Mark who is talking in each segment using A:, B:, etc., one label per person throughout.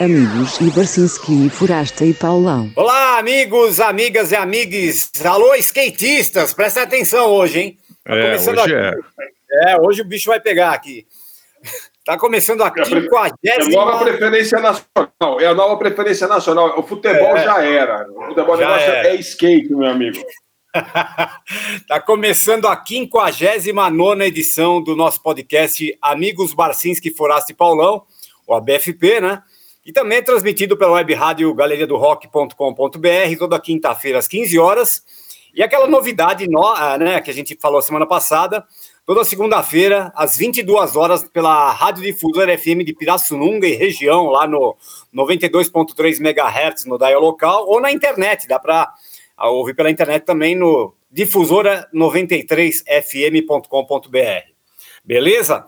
A: amigos e Barcinski, Forasta e Paulão.
B: Olá, amigos, amigas e amigues. Alô, skatistas, presta atenção hoje, hein?
C: Tá é, hoje
B: aqui.
C: é.
B: É, hoje o bicho vai pegar aqui. Tá começando a 50
D: É a nova preferência nacional. É a nova preferência nacional. O futebol é. já era. O futebol já era. é skate, meu amigo.
B: tá começando a 59 edição do nosso podcast Amigos Barcinski, Foraste e Paulão, o ABFP, né? E também é transmitido pela web rádio galeria do rock.com.br toda quinta-feira às 15 horas. E aquela novidade no, ah, né, que a gente falou semana passada, toda segunda-feira, às 22 horas, pela Rádio Difusora FM de Pirassununga e região, lá no 92.3 MHz no dial local, ou na internet, dá para ouvir pela internet também no difusora93fm.com.br. Beleza?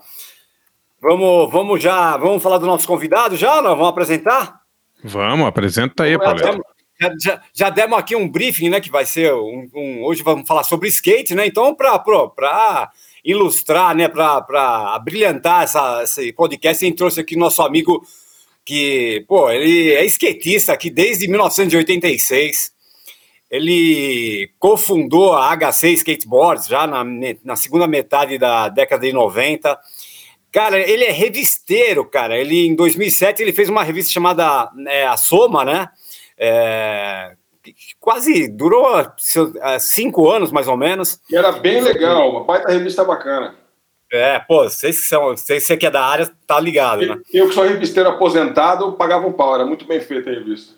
B: Vamos, vamos já, vamos falar do nosso convidado já? Nós vamos apresentar?
C: Vamos, apresenta aí, Paulo.
B: Já, já, já, demos aqui um briefing, né? Que vai ser um, um hoje vamos falar sobre skate, né? Então, para ilustrar, né, para brilhantar essa, esse podcast, a gente trouxe aqui nosso amigo que, pô, ele é skatista aqui desde 1986. Ele cofundou a HC Skateboards já na, na segunda metade da década de 90. Cara, ele é revisteiro, cara. Ele em 2007 ele fez uma revista chamada é, A Soma, né? É, quase durou cinco anos, mais ou menos.
D: E era bem legal, uma baita revista bacana.
B: É, pô, vocês que são, vocês que é da área, tá ligado, né?
D: Eu que sou revisteiro aposentado, pagava um pau, era muito bem feita a revista.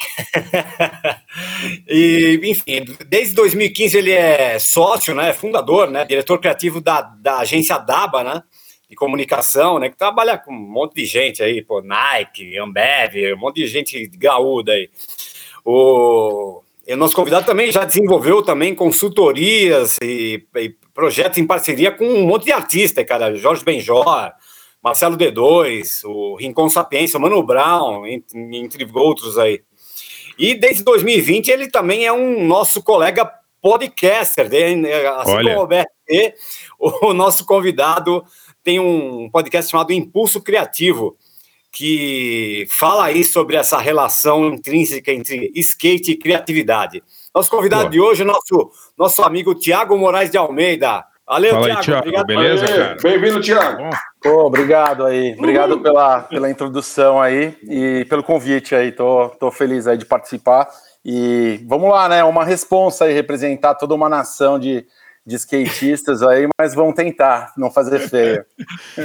B: e, enfim, desde 2015 ele é sócio, né, fundador, né, diretor criativo da, da agência DABA, né, de comunicação, né, que trabalha com um monte de gente aí, pô, Nike, Ambev, um monte de gente gaúda aí. O, o nosso convidado também já desenvolveu também consultorias e, e, projetos em parceria com um monte de artistas, cara. Jorge Benjor, Marcelo D2, o Rincon Sapiência, o Mano Brown, entre, entre outros aí. E desde 2020 ele também é um nosso colega podcaster, né? assim Olha. como o Roberto, o nosso convidado tem um podcast chamado Impulso Criativo, que fala aí sobre essa relação intrínseca entre skate e criatividade. Nosso convidado Boa. de hoje é nosso, nosso amigo Tiago Moraes de Almeida. Valeu,
C: Fala Thiago. Thiago. Beleza, cara?
D: Bem-vindo, Tiago.
E: Pô, obrigado aí. Obrigado pela, pela introdução aí e pelo convite aí. Tô, tô feliz aí de participar. E vamos lá, né? Uma responsa aí, representar toda uma nação de, de skatistas aí, mas vão tentar não fazer feio.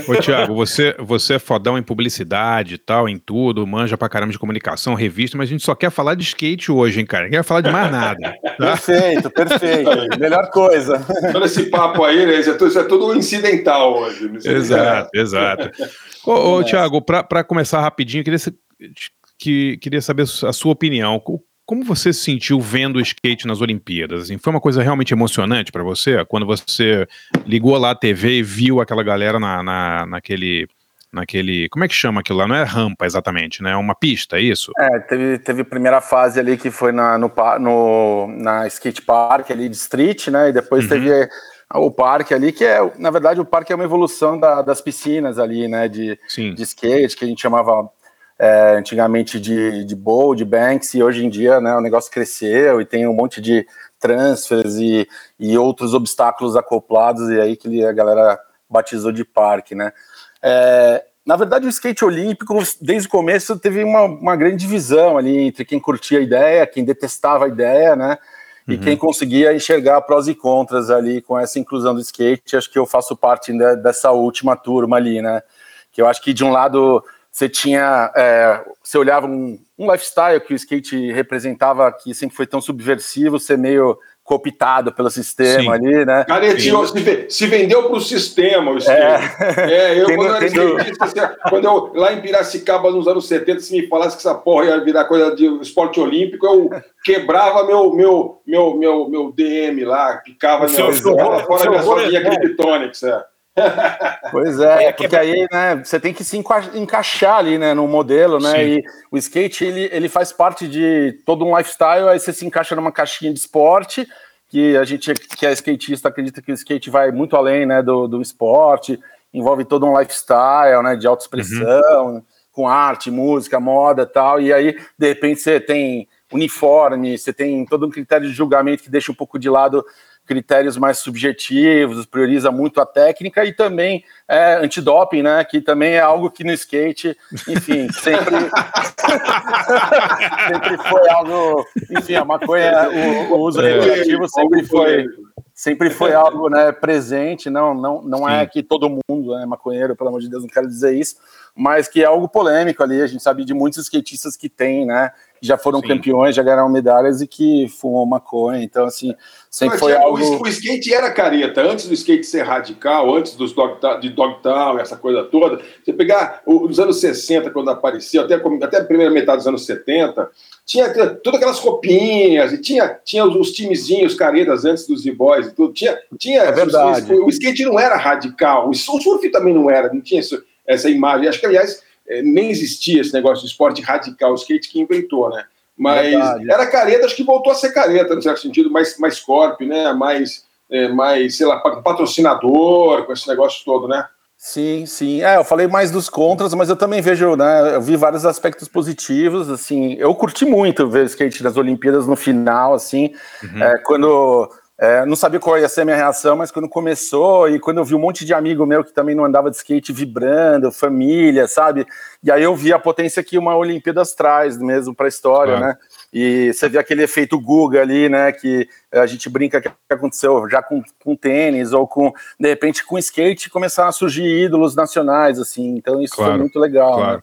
C: Ô, Tiago, você, você é fodão em publicidade e tal, em tudo, manja pra caramba de comunicação, revista, mas a gente só quer falar de skate hoje, hein, cara? Não quer falar de mais nada.
E: Tá? Perfeito, perfeito. Melhor coisa.
D: Todo esse papo aí, né? Isso é tudo, isso é tudo incidental hoje.
C: Exato, exato. Ô, ô Tiago, para começar rapidinho, queria, que, queria saber a sua opinião. Como você se sentiu vendo o skate nas Olimpíadas? Assim, foi uma coisa realmente emocionante para você? Quando você ligou lá a TV e viu aquela galera na, na, naquele, naquele. Como é que chama aquilo lá? Não é rampa exatamente, né? É uma pista, é isso?
E: É, teve, teve a primeira fase ali que foi na, no, no, na skate park ali de street, né? E depois uhum. teve o parque ali, que é, na verdade, o parque é uma evolução da, das piscinas ali, né? De, de skate, que a gente chamava é, antigamente de, de bowl, de banks, e hoje em dia né, o negócio cresceu e tem um monte de transfers e, e outros obstáculos acoplados, e aí que a galera batizou de parque, né? É, na verdade, o skate olímpico, desde o começo, teve uma, uma grande divisão ali entre quem curtia a ideia, quem detestava a ideia, né? E uhum. quem conseguia enxergar prós e contras ali com essa inclusão do skate. Acho que eu faço parte dessa última turma ali, né? Que eu acho que de um lado você tinha, é, você olhava um, um, lifestyle que o skate representava, que sempre foi tão subversivo, ser meio cooptado pelo sistema Sim. ali, né?
D: Cara, se, se vendeu para o sistema o skate. É, é eu, quando, eu era skatista, quando eu, lá em Piracicaba, nos anos 70, se me falasse que essa porra ia virar coisa de esporte olímpico, eu quebrava meu, meu, meu, meu, meu DM lá, picava minha, fora, fora minha sozinha Kryptonics, é.
E: Pois é, é porque aí, né, você tem que se encaixar ali, né, no modelo, né, Sim. e o skate, ele, ele faz parte de todo um lifestyle, aí você se encaixa numa caixinha de esporte, que a gente que é skatista acredita que o skate vai muito além, né, do, do esporte, envolve todo um lifestyle, né, de autoexpressão, uhum. com arte, música, moda tal, e aí, de repente, você tem uniforme, você tem todo um critério de julgamento que deixa um pouco de lado critérios mais subjetivos, prioriza muito a técnica e também é, antidoping, né? Que também é algo que no skate, enfim, sempre, sempre foi algo. Enfim, a maconha, o, o uso recreativo sempre foi sempre foi algo né, presente, não, não, não é que todo mundo é maconheiro, pelo amor de Deus, não quero dizer isso, mas que é algo polêmico ali, a gente sabe de muitos skatistas que têm, né, já foram Sim. campeões, já ganharam medalhas e que fumou maconha. Então, assim, sempre Mas, foi é, algo.
D: O, skate era careta. Antes do skate ser radical, antes dos dog, de Dogtown, essa coisa toda, você pegar os anos 60, quando apareceu, até, até a primeira metade dos anos 70, tinha todas aquelas roupinhas, e tinha, tinha os, os timezinhos caretas antes dos Z-Boys e tudo. Tinha, tinha
E: é verdade.
D: O, o, skate não era radical, o surf também não era, não tinha isso, essa imagem. Acho que, aliás é, nem existia esse negócio de esporte radical, o skate que inventou, né? Mas Verdade. era careta, acho que voltou a ser careta, no certo sentido, mais, mais corp, né? Mais, é, mais, sei lá, patrocinador, com esse negócio todo, né?
E: Sim, sim. É, eu falei mais dos contras, mas eu também vejo, né? Eu vi vários aspectos positivos, assim. Eu curti muito ver o skate das Olimpíadas no final, assim. Uhum. É, quando é, não sabia qual ia ser a minha reação, mas quando começou e quando eu vi um monte de amigo meu que também não andava de skate vibrando, família, sabe? E aí eu vi a potência que uma Olimpíadas traz mesmo para a história, né? E você vê aquele efeito Guga ali, né? Que a gente brinca que aconteceu já com, com tênis ou com, de repente, com skate começaram a surgir ídolos nacionais, assim. Então isso claro, foi muito legal. Claro. Né?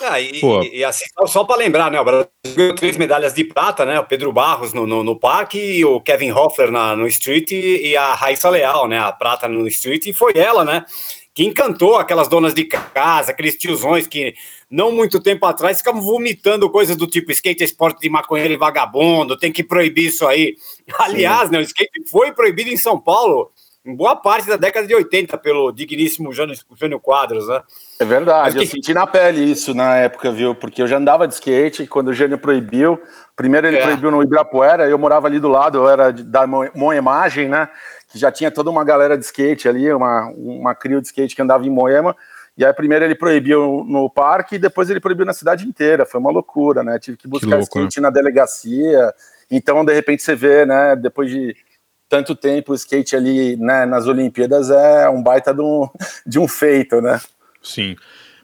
B: Ah, e, e, assim, só para lembrar, né? O Brasil ganhou três medalhas de prata, né? O Pedro Barros no, no, no parque, o Kevin Hoffler na, no street e a Raíssa Leal, né? A prata no street, e foi ela, né? Que encantou aquelas donas de casa, aqueles tiozões que não muito tempo atrás ficavam vomitando coisas do tipo skate é esporte de maconheiro e vagabundo, tem que proibir isso aí. Aliás, né, o skate foi proibido em São Paulo em boa parte da década de 80 pelo digníssimo Jânio, Jânio Quadros, né?
E: É verdade, que... eu senti na pele isso na época, viu? Porque eu já andava de skate quando o Jânio proibiu. Primeiro ele é. proibiu no Ibirapuera, eu morava ali do lado, eu era da Moemagem, né? Que já tinha toda uma galera de skate ali, uma, uma crio de skate que andava em Moema. E aí primeiro ele proibiu no parque e depois ele proibiu na cidade inteira. Foi uma loucura, né? Tive que buscar que louco, skate né? na delegacia. Então, de repente, você vê, né, depois de tanto tempo o skate ali né, nas Olimpíadas é um baita de um, de um feito, né?
C: Sim.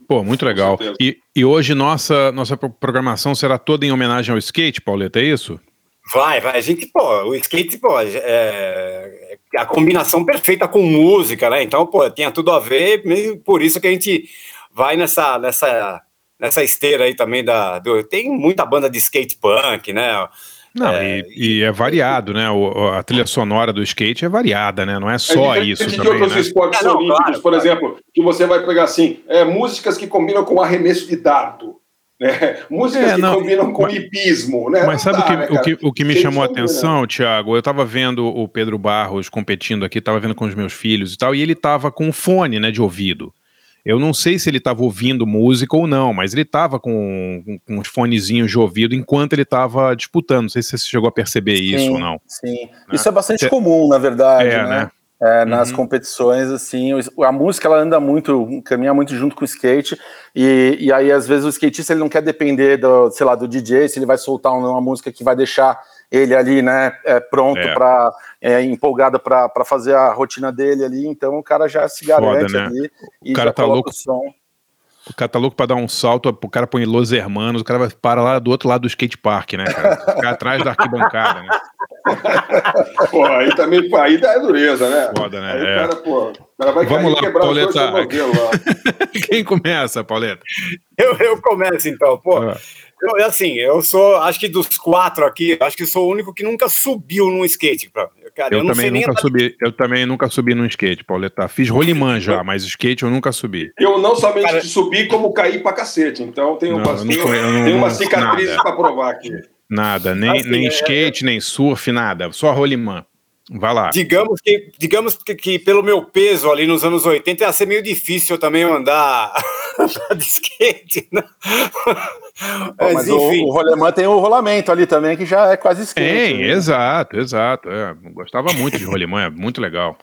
C: Pô, muito legal. E, e hoje nossa, nossa programação será toda em homenagem ao skate, Pauleta, é isso?
B: Vai, vai. A gente, pô, o skate, pô, é, é a combinação perfeita com música, né? Então, pô, tinha tudo a ver, por isso que a gente vai nessa, nessa, nessa esteira aí também da. Do, tem muita banda de skate punk, né?
C: Não, é, e, e, é variado, né? O, a trilha sonora do skate é variada, né? Não é só é isso. De também,
D: outros
C: né?
D: esportes é, não, olímpicos, claro, por claro. exemplo, que você vai pegar assim, é, músicas que combinam com arremesso de dardo. Né? Músicas é, que não, combinam com mas, hipismo, né?
C: Mas sabe dá, o, que, né, o, que, o que me chamou a atenção, Thiago? Eu estava vendo o Pedro Barros competindo aqui, estava vendo com os meus filhos e tal, e ele estava com um fone, né, de ouvido. Eu não sei se ele estava ouvindo música ou não, mas ele estava com, com, com, uns fonezinhos de ouvido enquanto ele estava disputando. Não sei se você chegou a perceber sim, isso ou não.
E: Sim, né? isso é bastante comum, na verdade. É, né? né? É, nas uhum. competições, assim, a música ela anda muito, caminha muito junto com o skate, e, e aí às vezes o skatista ele não quer depender do, sei lá, do DJ, se ele vai soltar uma música que vai deixar ele ali, né, é, pronto é. para é, empolgado para fazer a rotina dele ali, então o cara já se garante Foda, né? ali
C: e o cara tá louco. O, som. o cara tá louco para dar um salto, o cara põe Los Hermanos, o cara vai para lá do outro lado do skate park, né, cara? Ficar atrás da arquibancada, né?
D: pô, aí também, pô, aí dá dureza, né?
C: Foda, né?
D: Aí
C: é.
D: o cara, pô, cara vai
C: Vamos lá, quebrar Pauleta. Quem começa, Pauleta?
B: Eu, eu começo então, pô. Ah. Eu, assim, eu sou, acho que dos quatro aqui, acho que sou o único que nunca subiu num skate.
C: Cara, eu, eu também nunca subi, eu também nunca subi num skate, Pauleta. Fiz rolimã já, mas skate eu nunca subi.
D: Eu não somente cara, subi, como caí pra cacete. Então tenho, não, uma, tenho, tenho uma cicatriz para provar aqui.
C: Nada, nem, assim, nem é, skate, é... nem surf, nada, só rolimã. Vai lá.
B: Digamos que, digamos que, que, pelo meu peso ali nos anos 80 ia ser meio difícil também andar de skate. Né?
E: mas, mas enfim. O, o rolemã tem o rolamento ali também, que já é quase skate.
C: Tem, né? exato, exato. É, gostava muito de rolemã, é muito legal.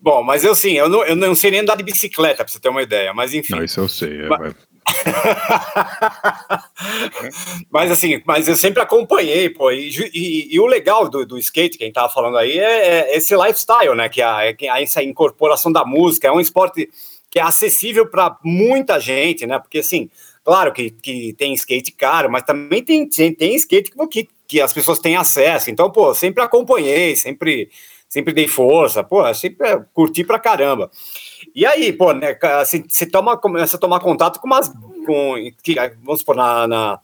B: Bom, mas eu sim, eu não, eu não sei nem andar de bicicleta, pra você ter uma ideia, mas enfim.
C: Não, isso eu sei. É,
B: mas, mas assim, mas eu sempre acompanhei, pô, e, e, e o legal do, do, skate, quem tava falando aí, é, é esse lifestyle, né, que a, é essa incorporação da música, é um esporte que é acessível para muita gente, né, porque assim, claro que, que tem skate caro, mas também tem, tem, tem skate que, que as pessoas têm acesso, então, pô, sempre acompanhei, sempre sempre dei força, pô, sempre é, curti pra caramba. E aí, pô, né, você, você toma, começa a tomar contato com umas. Com, que, vamos supor, na, na,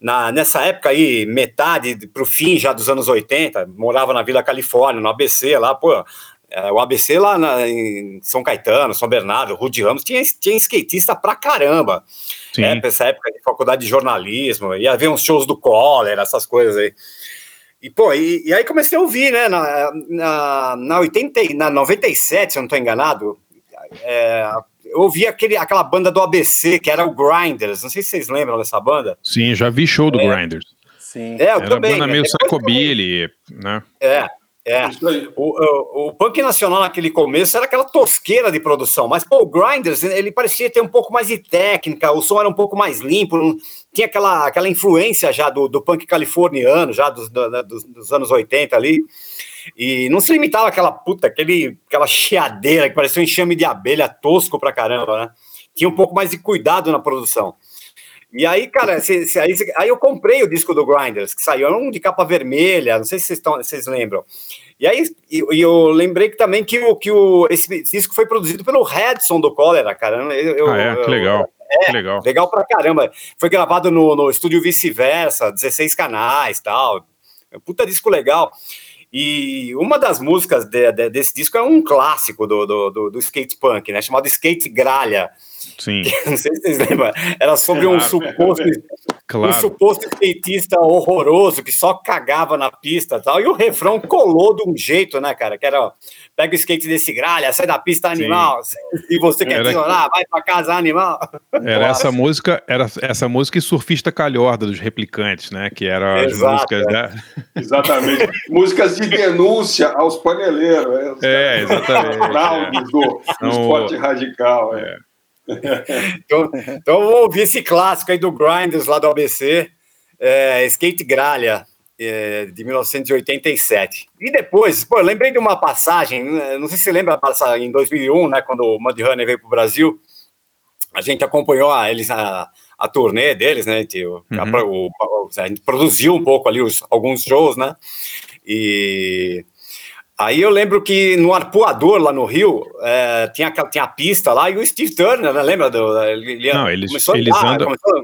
B: na, nessa época aí, metade para o fim já dos anos 80, morava na Vila Califórnia, no ABC, lá, pô. É, o ABC lá na, em São Caetano, São Bernardo, Rude Ramos, tinha, tinha skatista pra caramba. Sim. É, essa época de faculdade de jornalismo, ia ver uns shows do Collor, essas coisas aí. E, pô, e, e, aí comecei a ouvir, né, na, na, na, 80, na 97, se eu não estou enganado, é, eu ouvi aquele, aquela banda do ABC, que era o Grinders, não sei se vocês lembram dessa banda.
C: Sim, já vi show do é. Grinders.
B: Sim. É, eu
C: era
B: também.
C: banda meio psychobilly, né?
B: É, é, o, o, o, punk nacional naquele começo era aquela tosqueira de produção, mas pô, o Grinders, ele parecia ter um pouco mais de técnica, o som era um pouco mais limpo, tinha aquela, aquela influência já do, do punk californiano, já dos, do, dos, dos, anos 80 ali, e não se limitava aquela puta, aquele, aquela chiadeira que parecia um enxame de abelha tosco pra caramba, né? Tinha um pouco mais de cuidado na produção. E aí, cara, se, se, aí, aí, eu comprei o disco do Grinders, que saiu, um de capa vermelha, não sei se vocês, estão, vocês lembram. E aí e, e eu lembrei que também que, o, que o, esse disco foi produzido pelo Redson do Cólera, cara. Eu,
C: ah, é? que legal.
B: É,
C: que legal.
B: legal pra caramba. Foi gravado no, no estúdio Vice-Versa, 16 canais tal. Puta disco legal. E uma das músicas de, de, desse disco é um clássico do, do, do, do skate punk, né? Chamado Skate Gralha.
C: Sim.
B: não sei se vocês lembram. Era sobre um suposto, claro. um suposto skatista horroroso que só cagava na pista e tal. E o refrão colou de um jeito, né, cara? Que era pega o skate desse gralha, sai da pista animal. Sim. E você quer era... vai pra casa animal.
C: Era essa música, era essa música e surfista calhorda dos replicantes, né? Que eram as Exato, músicas, é. né?
D: Exatamente. músicas de denúncia aos paneleiros.
C: É, é exatamente.
D: É. Do, do esporte radical. É.
B: então, então eu vou ouvir esse clássico aí do Grinders lá do ABC, é, Skate Gralha, é, de 1987. E depois, pô, eu lembrei de uma passagem, né, não sei se você lembra em 2001, né, quando o Mudhoney veio para o Brasil, a gente acompanhou a, eles a, a turnê deles, né, que, uhum. a, o, a, gente produziu um pouco ali os, alguns shows, né, e Aí eu lembro que no arpoador lá no Rio é, tinha, tinha a pista lá e o Steve Turner, né? lembra? Do,
C: ele, Não, eles, eles andar, andam. Começou...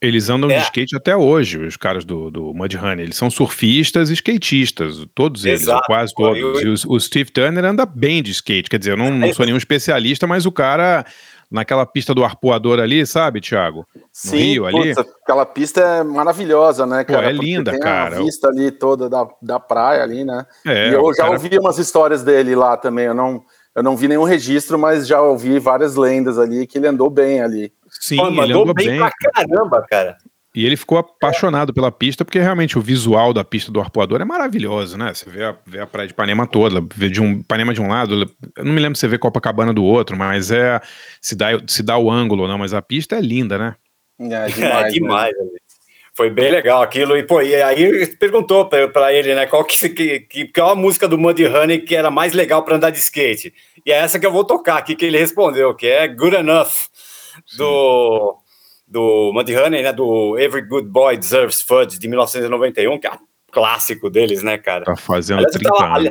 C: Eles andam é. de skate até hoje, os caras do, do Mudhoney. Eles são surfistas e skatistas, todos eles, quase todos. Eu... E o, o, Steve Turner anda bem de skate, quer dizer, eu não, não sou nenhum especialista, mas o cara naquela pista do arpoador ali, sabe, Thiago? No
E: Sim, Rio ali. aquela pista é maravilhosa, né, cara?
C: Pô, é linda,
E: tem
C: cara.
E: A vista ali toda da, da praia ali, né? É, e eu já cara... ouvi umas histórias dele lá também, eu não, eu não vi nenhum registro, mas já ouvi várias lendas ali que ele andou bem ali.
C: Sim, Pô, ele andou bem, bem pra
B: caramba, cara.
C: E ele ficou apaixonado pela pista, porque realmente o visual da pista do arpoador é maravilhoso, né? Você vê a, vê a praia de Ipanema toda, vê de um Ipanema de um lado, eu não me lembro se você vê Copacabana do outro, mas é. Se dá, se dá o ângulo ou não, mas a pista é linda, né?
B: É demais. É demais né? Foi bem legal aquilo. E, pô, e aí perguntou para ele, né, qual que, que, que, qual a música do Muddy Honey que era mais legal para andar de skate. E é essa que eu vou tocar aqui, que ele respondeu, que é Good Enough, do. Do Mudhoney, né, do Every Good Boy Deserves Fudge, de 1991, que é clássico deles, né, cara?
C: Tá fazendo aliás, 30 tava, anos.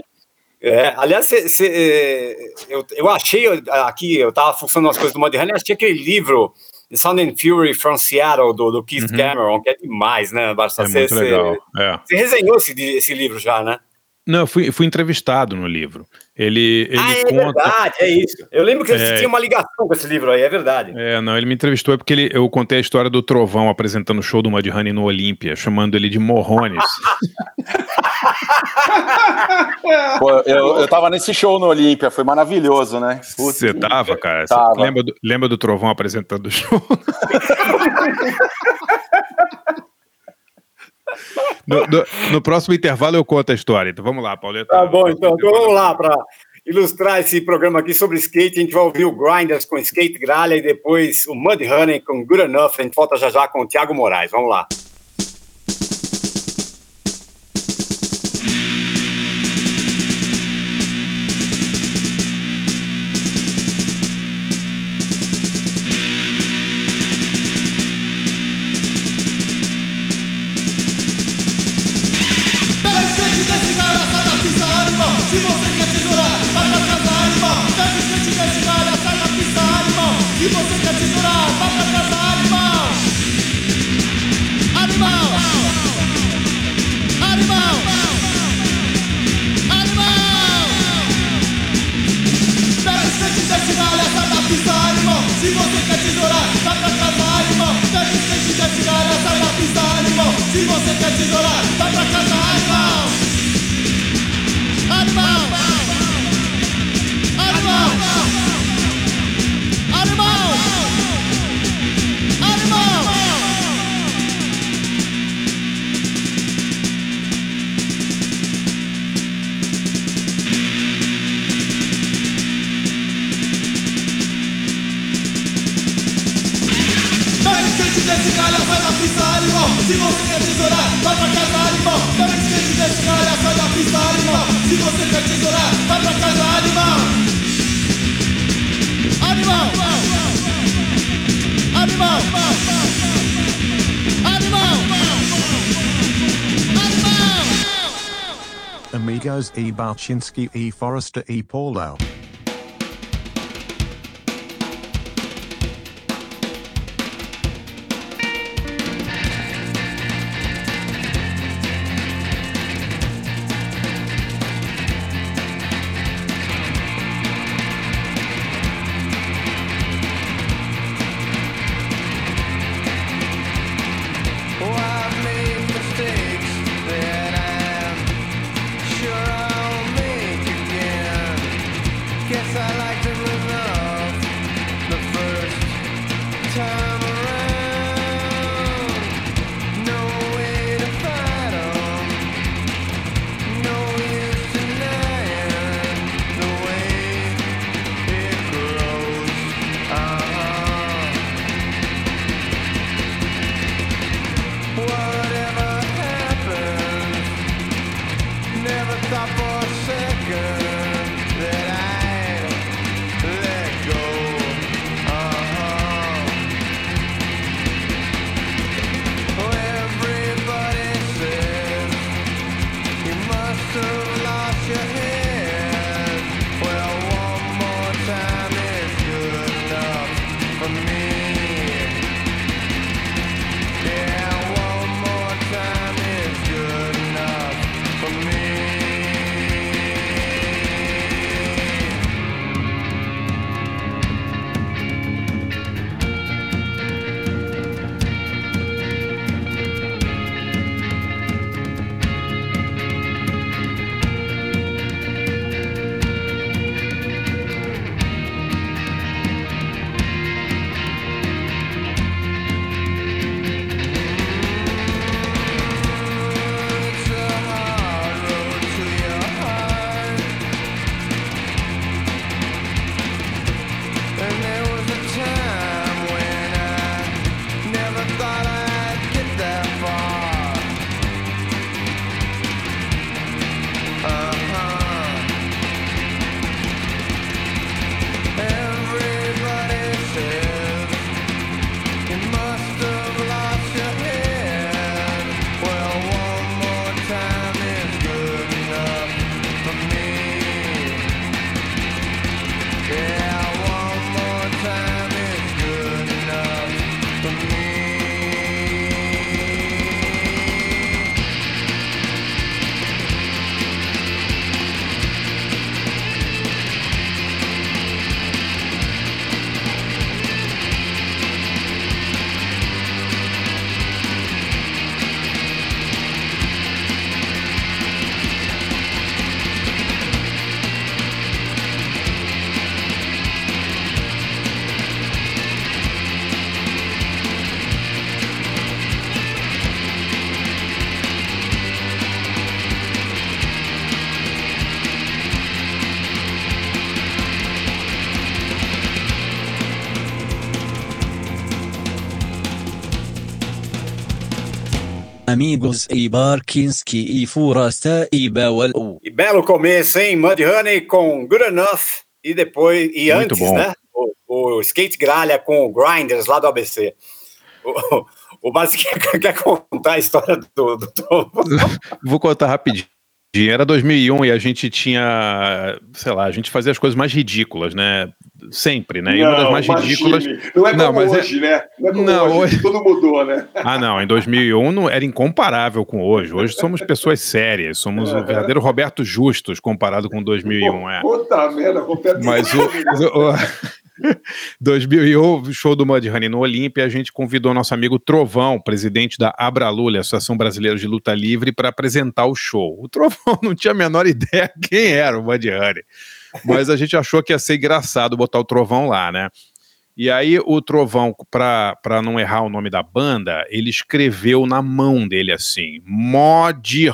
B: É, aliás, cê, cê, eu, eu achei aqui, eu tava funcionando as coisas do Mudhoney, achei aquele livro The Sound and Fury from Seattle, do, do Keith uhum. Cameron, que é demais, né, Barça?
C: É cê, muito legal. É.
B: Você resenhou esse, esse livro já, né?
C: Não, eu fui, fui entrevistado no livro. Ele, ele
B: ah, é conta... verdade, é isso. Eu lembro que é... tinha uma ligação com esse livro aí, é verdade.
C: É, não, ele me entrevistou é porque ele, eu contei a história do Trovão apresentando o show do Mudhoney no Olímpia, chamando ele de Morrones.
E: Pô, eu, eu tava nesse show no Olímpia, foi maravilhoso, né?
C: Você tava, cara? Tava. lembra, do, lembra do Trovão apresentando o show? No, no, no, próximo intervalo eu conto a história. Então vamos lá, Pauleta.
B: Tá bom, então, então vamos lá. Pra...
F: ilustrar esse programa aqui sobre skate. A gente vai ouvir o Grinders com Skate Gralha e depois o Mud Honey com Good Enough. A gente volta já já com o Thiago Moraes. Vamos lá.
G: Balchinski E. Forrester E. Paulo.
H: Amigos e Barkinski e Furasta e Bawal.
B: E belo começo, hein? Mud Honey com Good Enough e depois, e
C: Muito
B: antes,
C: bom.
B: né? O, o Skate Gralha com o Grinders lá do ABC. O, o Basi quer, quer contar a história do, do Tom.
C: Vou contar rapidinho. Era 2001 e a gente tinha, sei lá, a gente fazia as coisas mais ridículas, né? Sempre, né? E uma das mais ridículas.
D: Não é como
C: Não, mas é-
D: hoje, né? Não é como
C: Não,
D: hoje,
C: hoje-
D: tudo mudou, né?
C: Ah, não, em 2001 não, era incomparável com hoje. Hoje somos pessoas sérias, somos o verdadeiro Roberto Justus comparado com 2001, é.
D: Puta merda, Roberto.
C: Mas o, o, o 2001, o show do Mudhoney no Olímpia, a gente convidou nosso amigo Trovão, presidente da Abralule, Associação Brasileira de Luta Livre, para apresentar o show. O Trovão não tinha a menor ideia quem era o Mudhoney, mas a gente achou que ia ser engraçado botar o Trovão lá, né? E aí o Trovão, para não errar o nome da banda, ele escreveu na mão dele assim, Modhoney,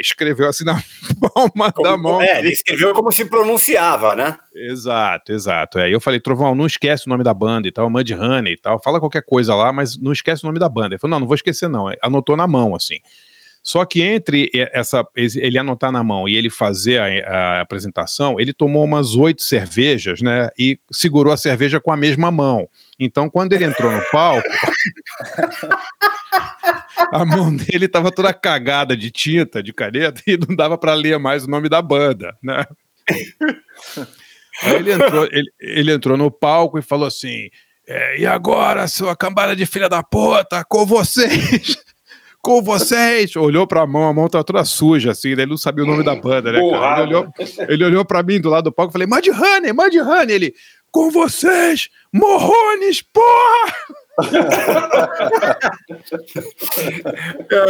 C: escreveu assim na palma da mão.
B: É, ele escreveu como se pronunciava, né?
C: Exato, exato. Aí eu falei, Trovão, não esquece o nome da banda e tal, Mud Honey e tal, fala qualquer coisa lá, mas não esquece o nome da banda. Ele falou, não, não vou esquecer não. Anotou na mão, assim. Só que entre essa, ele anotar na mão e ele fazer a, a apresentação, ele tomou umas oito cervejas, né? E segurou a cerveja com a mesma mão. Então, quando ele entrou no palco, a mão dele estava toda cagada de tinta, de caneta, e não dava para ler mais o nome da banda, né? Ele entrou, ele, ele entrou no palco e falou assim: é, e agora, sua cambada de filha da puta, com vocês! Com vocês! Olhou pra mão, a mão tá toda suja, assim, daí ele não sabia o nome da banda, né, cara? Ele olhou, ele olhou pra mim do lado do palco e falei, Mud Honey, Mud Honey! Ele, com vocês, morrones, porra!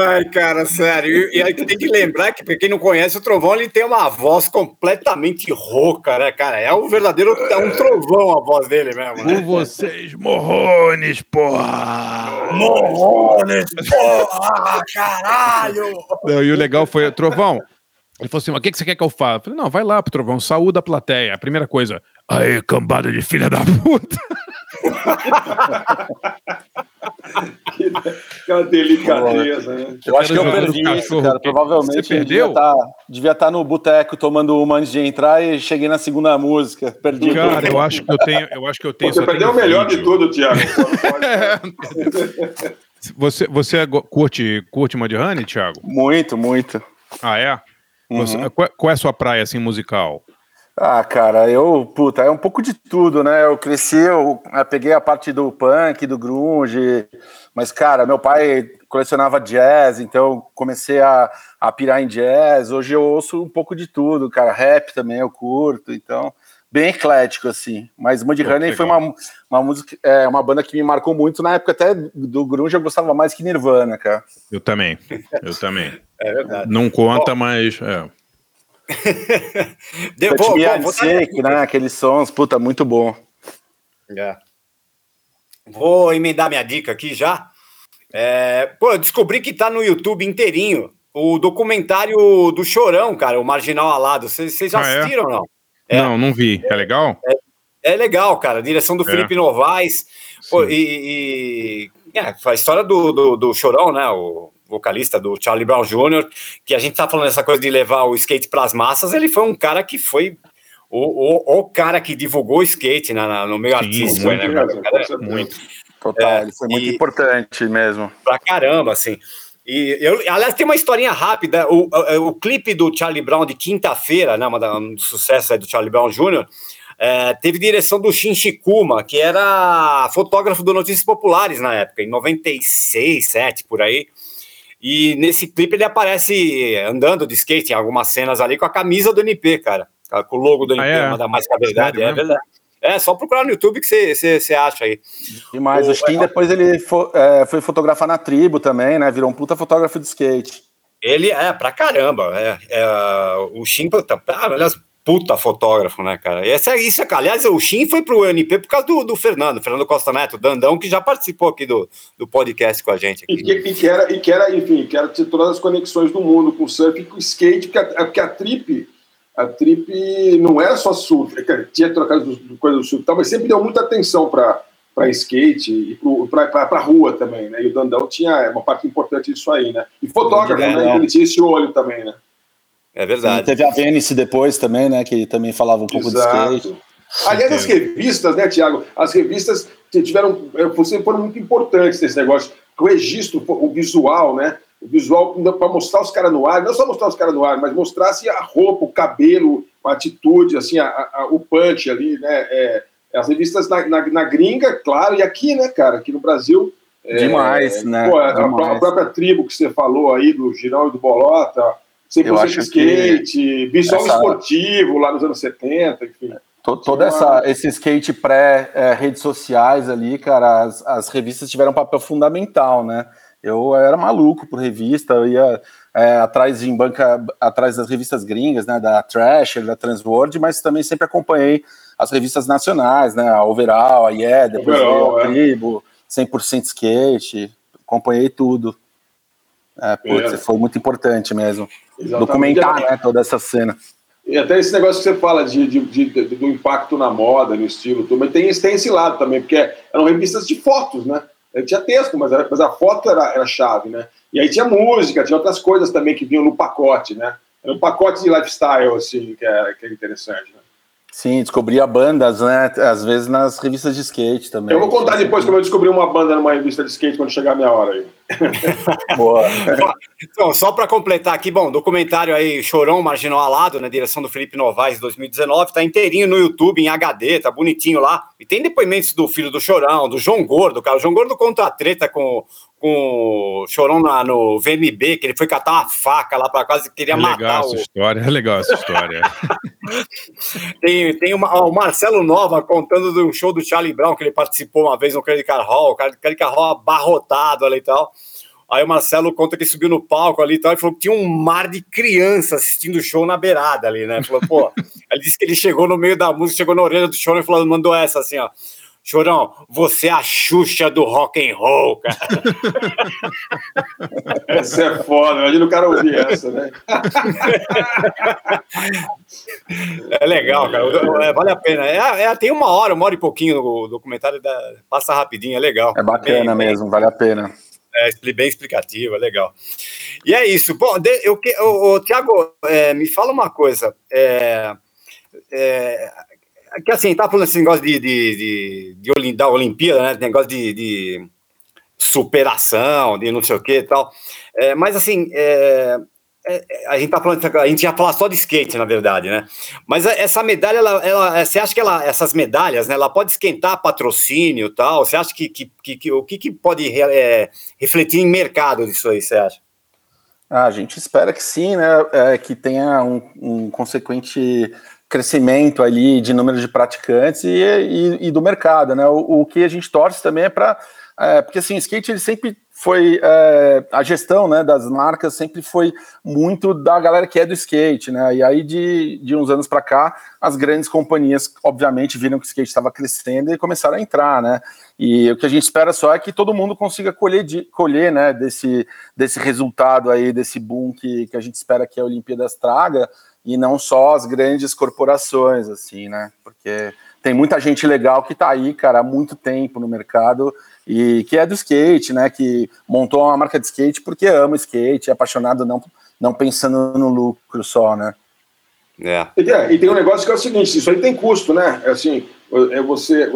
B: Ai, cara, sério. E, aí tem que lembrar que, pra quem não conhece, o Trovão ele tem uma voz completamente rouca, né, cara? É um verdadeiro é um trovão a voz dele mesmo, né?
C: Vocês, morrones, porra!
B: Morrones, porra, caralho!
C: Não, e o legal foi, Trovão, ele falou assim, mas o que, que você quer que eu faça? Eu falei, não, vai lá pro Trovão, saúda a plateia. A primeira coisa, aí, cambada de filha da puta.
D: Aquela delicadeza, né?
E: Eu acho que eu perdi isso,
C: cachorro.
E: cara. Provavelmente
C: Você
E: eu devia
C: perdeu?
E: estar devia tá no boteco tomando uma antes de entrar e cheguei na segunda música. Perdi.
C: Cara, eu acho que eu tenho, eu acho que eu tenho
D: Você perdeu o melhor de
C: vídeo.
D: tudo, Thiago.
C: Você, você go- curte, curte Mudhoney, Thiago?
E: Muito, muito.
C: Ah, é? Você-
E: Uhum.
C: qual, qual é a sua praia, assim, musical?
E: Ah, cara, eu, puta, é um pouco de tudo, né? Eu cresci, eu, eu peguei a parte do punk, do grunge, mas, cara, meu pai colecionava jazz, então comecei a, a pirar em jazz. Hoje eu ouço um pouco de tudo, cara. Rap também eu curto, então, bem eclético, assim. Mas Mudhoney foi uma, uma música, é, uma banda que me marcou muito. Na época até do grunge eu gostava mais que Nirvana, cara.
C: Eu também, eu também.
B: É verdade.
C: Não conta, mas... É.
B: Deu, vou, vou,
E: Shake, né? Aqueles sons, puta, muito bom.
B: É. Vou emendar minha dica aqui já. É, pô, eu descobri que tá no YouTube inteirinho o documentário do Chorão, cara, o Marginal Alado. Vocês já
C: Ah, é?
B: assistiram ou não? É.
C: Não, não vi. É legal?
B: É legal, cara. Direção do
C: É.
B: Felipe Novaes. Pô, e, e- é, a história do, do, do Chorão, né? O vocalista do Charlie Brown Jr., que a gente tá falando essa coisa de levar o skate para as massas, ele foi um cara que foi o, o, o cara que divulgou o skate na, na- no meio
C: Sim,
B: artístico,
C: muito
B: né,
D: mesmo,
B: O cara.
C: Muito.
E: Total,
B: É,
E: ele foi muito
B: e-
E: importante mesmo.
B: pra caramba, assim. E eu, aliás, tem uma historinha rápida. O, o, o clipe do Charlie Brown de quinta-feira, né, um dos sucessos aí do Charlie Brown Jr., é, teve direção do Shin Shikuma, que era fotógrafo do Notícias Populares na época, em 96, 7, por aí. E nesse clipe ele aparece andando de skate em algumas cenas ali com a camisa do NP, cara. Com o logo do NP,
C: Ah, é?
B: manda mais que a verdade. É
C: mesmo?
B: verdade. É, só procurar no YouTube que você acha aí.
E: Demais.
B: O-
E: O Shin depois ele fo- é, foi fotografar na tribo também, né? Virou um puta fotógrafo de skate.
B: Ele é pra caramba. É, é, o Shin, ah, aliás, puta fotógrafo, né, cara? E essa, isso, é- aliás, o Shin foi pro UNP por causa do, do Fernando, Fernando Costa Neto, Dandão, que já participou aqui do, do podcast com a gente.
D: E que, e que era, e que era, enfim, que era ter todas as conexões do mundo com o surf e com o skate, porque a, porque a trip, a trip não era só surf, é tinha trocado do- do coisa do surf, e tal, mas sempre deu muita atenção para para skate e para a rua também, né? E o Dandão tinha uma parte importante disso aí, né? E fotógrafo, né? Ele tinha esse olho também, né?
B: É verdade. Sim,
E: teve a Vênice depois também, né? Que também falava um pouco Exato. de skate.
D: Aliás, as revistas, né, Tiago? As revistas tiveram, eh, foram muito importantes nesse negócio. O registro, o visual, né? O visual para mostrar os caras no ar, não só mostrar os caras no ar, mas mostrar assim, a roupa, o cabelo, a atitude, assim, a, a, o punch ali, né? É, as revistas na, na, na, gringa, claro, e aqui, né, cara, aqui no Brasil.
E: É, Demais,
D: é,
E: né?
D: Pô, a, Demais. a, própria tribo que você falou aí, do Girão e do Bolota, 100% skate, visual essa... esportivo lá nos anos 70, enfim.
E: Todo essa, esse skate pré-redes é, sociais ali, cara, as, as, revistas tiveram um papel fundamental, né? Eu era maluco por revista, eu ia é, atrás em banca, atrás das revistas gringas, né? Da Thrasher, da Transworld, mas também sempre acompanhei as revistas nacionais, né? A Overall, a Yeah, depois Overall, a é. Tribo, 100% Skate, acompanhei tudo. É, putz, é. foi muito importante mesmo. Exatamente. Documentar né, toda essa cena.
D: E até esse negócio que você fala de, de, de, do impacto na moda, no estilo, tudo, mas tem, tem esse lado também, porque eram revistas de fotos, né? Tinha texto, mas, era, mas a foto era, era chave, né? E aí tinha música, tinha outras coisas também que vinham no pacote, né? Era um pacote de lifestyle, assim, que é, que é interessante, né?
E: Sim, descobria bandas, né? Às vezes nas revistas de skate também.
D: Eu vou contar depois como eu descobri uma banda numa revista de skate quando chegar a minha hora aí.
B: Boa. então, só para completar aqui, bom, documentário aí, Chorão Marginal Alado, na direção do Felipe Novaes, 2019, tá inteirinho no YouTube, em HD, tá bonitinho lá. E tem depoimentos do filho do Chorão, do João Gordo, cara. O João Gordo conta a treta com, com o Chorão na, no VMB, que ele foi catar uma faca lá para casa e queria é
C: legal
B: matar
C: essa o... história, é legal essa história.
B: tem tem uma, ó, o Marcelo Nova contando de um show do Charlie Brown que ele participou uma vez no Credit Card Hall, o Credit Card Hall abarrotado ali e tal. Aí o Marcelo conta que subiu no palco ali e tal, e falou que tinha um mar de criança assistindo o show na beirada ali, né? Falou, pô, ele disse que ele chegou no meio da música, chegou na orelha do show e falou, mandou essa assim, ó. Chorão, você é a Xuxa do rock and roll, cara.
D: essa é foda, imagina o cara ouvir essa, né?
B: é legal, cara. É, vale a pena. É, é, tem uma hora, uma hora e pouquinho o documentário, da, passa rapidinho, é legal.
E: É bacana bem, mesmo, bem, vale a pena.
B: É bem explicativo, é legal. E é isso. Bom, eu, o Tiago, é, me fala uma coisa. É, é, que assim, tá falando esse negócio de, de, de, de da Olimpíada, né? Negócio de, de, superação, de não sei o que e tal. É, mas assim, é, a gente tá falando, a gente ia falar só de skate, na verdade, né? Mas essa medalha, ela, ela, você acha que ela, essas medalhas, né? Ela pode esquentar patrocínio e tal? Você acha que, que, que, que o que, que pode é, refletir em mercado disso aí, você acha?
E: Ah, a gente espera que sim, né? É, que tenha um, um consequente crescimento ali de número de praticantes e, e, e do mercado, né? O, o, que a gente torce também é para é, porque assim, o skate ele sempre foi é, a gestão né, das marcas sempre foi muito da galera que é do skate, né? E aí de, de uns anos para cá, as grandes companhias, obviamente, viram que o skate estava crescendo e começaram a entrar, né? E o que a gente espera só é que todo mundo consiga colher, de, colher né, desse, desse resultado aí, desse boom que, que a gente espera que a Olimpíadas traga, e não só as grandes corporações, assim, né? Porque tem muita gente legal que está aí, cara, há muito tempo no mercado e que é do skate, né? Que montou uma marca de skate porque ama skate, é apaixonado não, não pensando no lucro só, né?
D: É. E, tem um negócio que é o seguinte: isso aí tem custo, né? É assim, é você.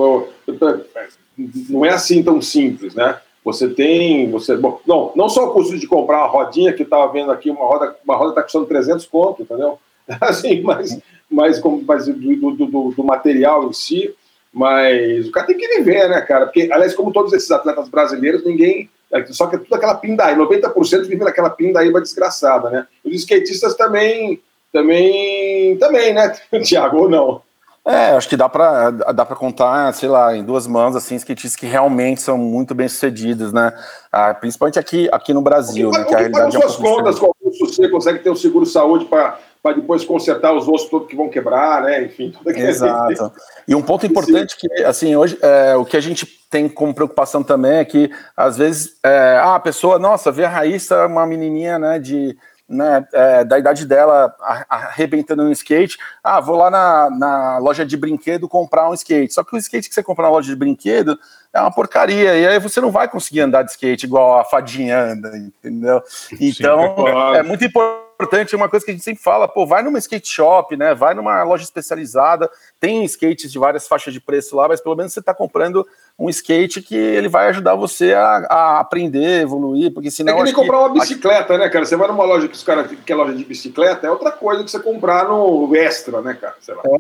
D: Não é assim tão simples, né? Você tem. Você, bom, não, não só o custo de comprar a rodinha, que estava vendo aqui, uma roda, uma roda está custando 300 conto, entendeu? assim, mas, mas, mas do, do, do, do, material em si, mas o cara tem que viver, né, cara? Porque, aliás, como todos esses atletas brasileiros, ninguém. Só que é tudo aquela pindaíba, 90% vive naquela pindaíba desgraçada, né? Os skatistas também, também, também, né, Tiago, ou não?
E: É, acho que dá para dá para contar, sei lá, em duas mãos, assim, skatistas que realmente são muito bem sucedidos, né? Ah, principalmente aqui, aqui no Brasil,
D: o que,
E: né?
D: Que a realidade é um suas contas, você consegue ter o seguro saúde para para depois consertar os ossos todos que vão quebrar, né? Enfim, tudo aquilo.
E: Exato. E um ponto importante Sim. que, assim, hoje, é, o que a gente tem como preocupação também é que, às vezes, é, ah, a pessoa, nossa, vê a Raíssa, uma menininha, né, de né, é, da idade dela arrebentando um skate, ah, vou lá na, na loja de brinquedo comprar um skate. Só que o skate que você compra na loja de brinquedo é uma porcaria. E aí você não vai conseguir andar de skate igual a fadinha anda, entendeu? Então, Sim, é muito importante importante, uma coisa que a gente sempre fala, pô, vai numa skate shop, né? Vai numa loja especializada, tem skates de várias faixas de preço lá, mas pelo menos você está comprando um skate que ele vai ajudar você a, a aprender, evoluir, porque senão.
D: É que nem comprar uma bicicleta, né, cara? Você vai numa loja que os caras que é loja de bicicleta, é outra coisa que você comprar no extra, né, cara?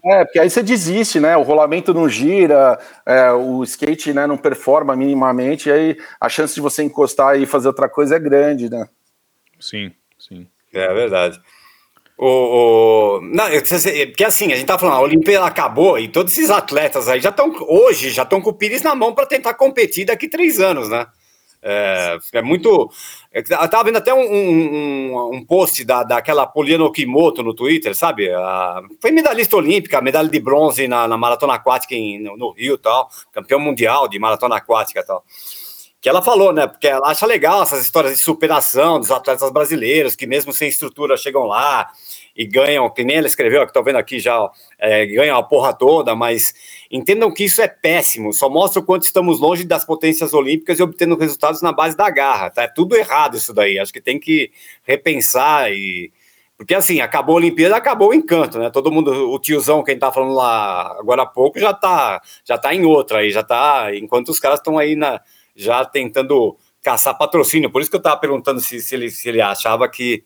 E: É, porque aí você desiste, né? O rolamento não gira, é, o skate né, não performa minimamente, e aí a chance de você encostar e fazer outra coisa é grande, né?
C: Sim, sim.
B: É verdade. O, o, não, porque assim, a gente tá falando, a Olimpíada acabou e todos esses atletas aí já estão, hoje, já estão com o Pires na mão para tentar competir daqui três anos, né? É, é muito. Eu tava vendo até um, um, um post da, daquela Poliana Okimoto no Twitter, sabe? A, foi medalhista olímpica, medalha de bronze na, na maratona aquática em, no, no Rio tal, campeão mundial de maratona aquática e tal que ela falou, né? Porque ela acha legal essas histórias de superação dos atletas brasileiros, que mesmo sem estrutura chegam lá e ganham, que nem ela escreveu, que estou vendo aqui já, é, ganham a porra toda, mas entendam que isso é péssimo, só mostra o quanto estamos longe das potências olímpicas e obtendo resultados na base da garra, tá? É tudo errado isso daí, acho que tem que repensar e. Porque assim, acabou a Olimpíada, acabou o encanto, né? Todo mundo, o tiozão, quem tá falando lá agora há pouco, já tá, já tá em outra aí, já tá. Enquanto os caras estão aí na, já tentando caçar patrocínio. Por isso que eu estava perguntando se, se, ele, se ele achava que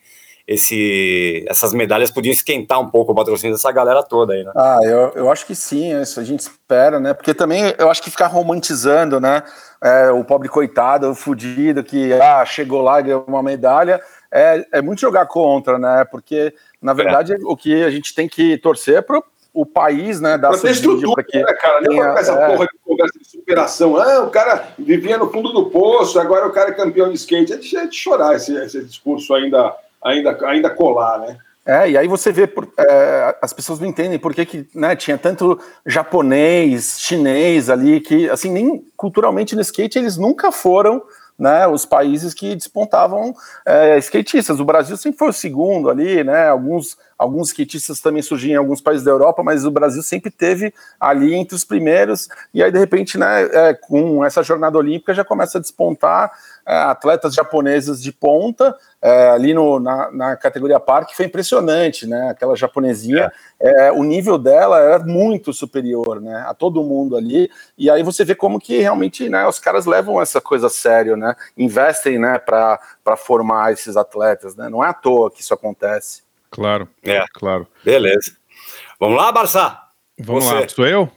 B: esse, essas medalhas podiam esquentar um pouco o patrocínio dessa galera toda aí, né?
E: Ah, eu, eu acho que sim, é isso a gente espera, né? Porque também eu acho que ficar romantizando, né? É, o pobre coitado, o fudido que ah, chegou lá e ganhou uma medalha, é, é muito jogar contra, né? Porque, na verdade, é. o que a gente tem que torcer é pro, o país, né, da
D: estrutura, que né, cara? Não tenha, essa é... porra de conversa de superação. Ah, o cara vivia no fundo do poço, agora o cara é campeão de skate. É de, é de chorar esse, esse discurso ainda, ainda, ainda colar, né?
E: É, e aí você vê, é, as pessoas não entendem por que, que né, tinha tanto japonês, chinês ali, que assim, nem culturalmente no skate eles nunca foram né, os países que despontavam é, skatistas. O Brasil sempre foi o segundo ali, né? Alguns Alguns skatistas também surgiam em alguns países da Europa, mas o Brasil sempre teve ali entre os primeiros. E aí, de repente, né, é, com essa jornada olímpica, já começa a despontar é, atletas japoneses de ponta é, ali no, na, na, categoria parque. Foi impressionante, né? Aquela japonesinha, é, o nível dela era muito superior, né? A todo mundo ali. E aí você vê como que realmente, né? Os caras levam essa coisa a sério, né? Investem, né? Para formar esses atletas, né? Não é à toa que isso acontece.
C: Claro, é. claro.
B: Beleza. Vamos lá, Barça?
C: Vamos Você. lá, sou eu?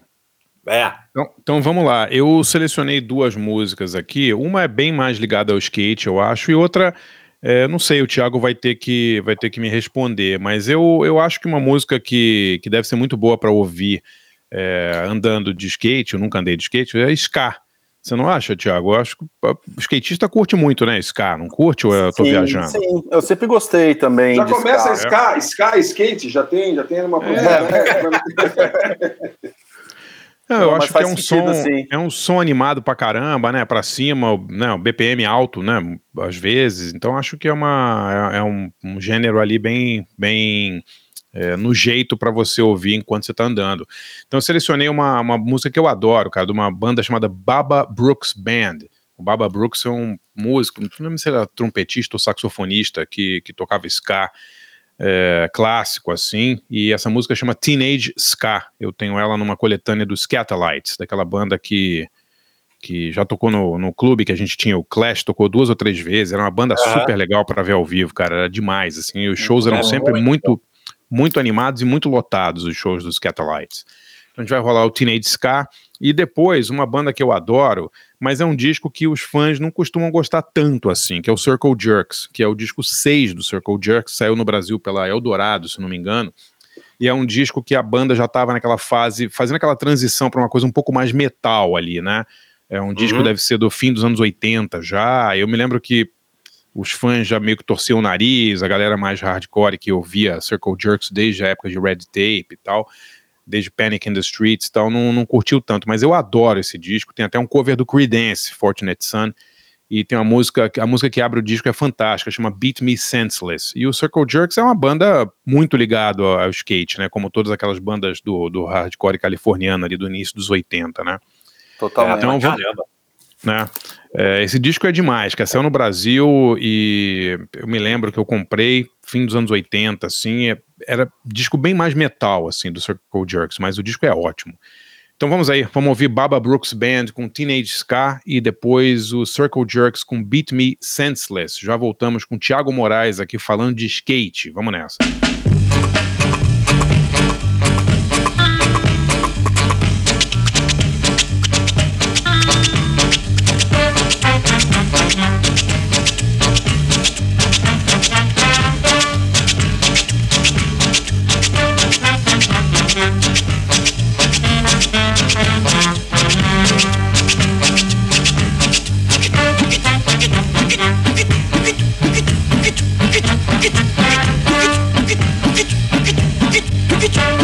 B: É.
C: Então, então, vamos lá. Eu selecionei duas músicas aqui. Uma é bem mais ligada ao skate, eu acho, e outra, é, não sei, o Thiago vai ter que, vai ter que me responder, mas eu, eu acho que uma música que, que deve ser muito boa para ouvir é, andando de skate, eu nunca andei de skate, é Scar você não acha, Thiago? Eu acho que o skatista curte muito, né, Ska? Não curte ou eu tô sim, viajando?
E: Sim, eu sempre gostei também.
D: Já começa Ska, Ska, Skate, já tem, já tem uma é.
C: Não, eu acho que é um som, assim. é um som animado pra caramba, né? Pra cima, né? O BPM alto, né? Às vezes. Então acho que é uma é, é um, um gênero ali bem bem é, no jeito para você ouvir enquanto você está andando. Então eu selecionei uma, uma música que eu adoro, cara, de uma banda chamada Baba Brooks Band. O Baba Brooks é um músico, não lembro se era trompetista ou saxofonista que, que tocava ska é, clássico assim, e essa música chama Teenage Ska. Eu tenho ela numa coletânea dos Scatolites, daquela banda que que já tocou no, no clube que a gente tinha, o Clash, tocou duas ou três vezes, era uma banda uhum. super legal para ver ao vivo, cara, era demais, assim, os shows eram sempre muito muito animados e muito lotados os shows dos Catalites. Então a gente vai rolar o Teenage Ska e depois uma banda que eu adoro, mas é um disco que os fãs não costumam gostar tanto assim, que é o Circle Jerks, que é o disco 6 do Circle Jerks, saiu no Brasil pela Eldorado, se não me engano. E é um disco que a banda já estava naquela fase, fazendo aquela transição para uma coisa um pouco mais metal ali, né? É um disco uhum. deve ser do fim dos anos 80 já. Eu me lembro que os fãs já meio que torciam o nariz, a galera mais hardcore que ouvia Circle Jerks desde a época de Red Tape e tal, desde Panic in the Streets e tal, não, não curtiu tanto, mas eu adoro esse disco, tem até um cover do Creedence, Fortunate Son, e tem uma música, a música que abre o disco é fantástica, chama Beat Me Senseless, e o Circle Jerks é uma banda muito ligada ao, skate, né, como todas aquelas bandas do, do hardcore californiano ali do início dos 80, né.
E: Totalmente.
C: Então, vamos, Né? É, esse disco é demais, que saiu no Brasil e eu me lembro que eu comprei fim dos anos 80, assim, é, era disco bem mais metal, assim, do Circle Jerks, mas o disco é ótimo. Então vamos aí, vamos ouvir Baba Brooks Band com Teenage Ska e depois o Circle Jerks com Beat Me Senseless. Já voltamos com Thiago Moraes aqui falando de skate. Vamos nessa.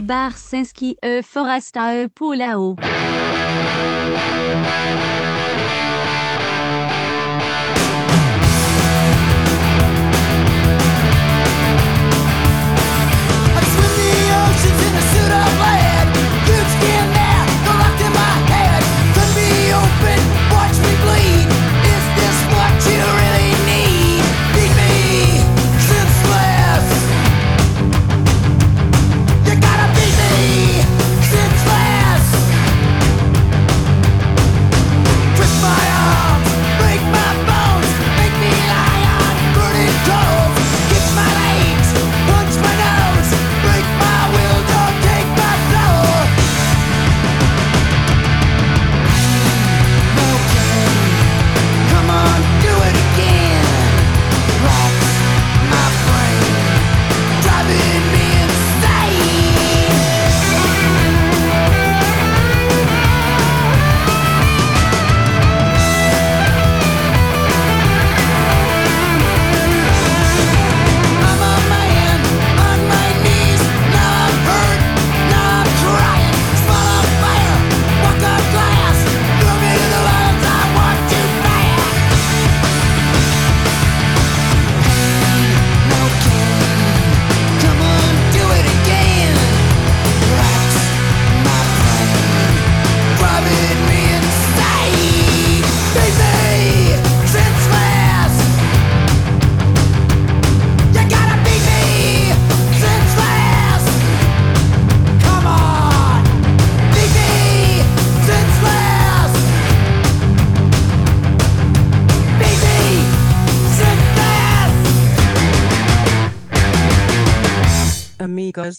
I: bar s'inscrit euh, à eux foresta
J: euh, pour la haut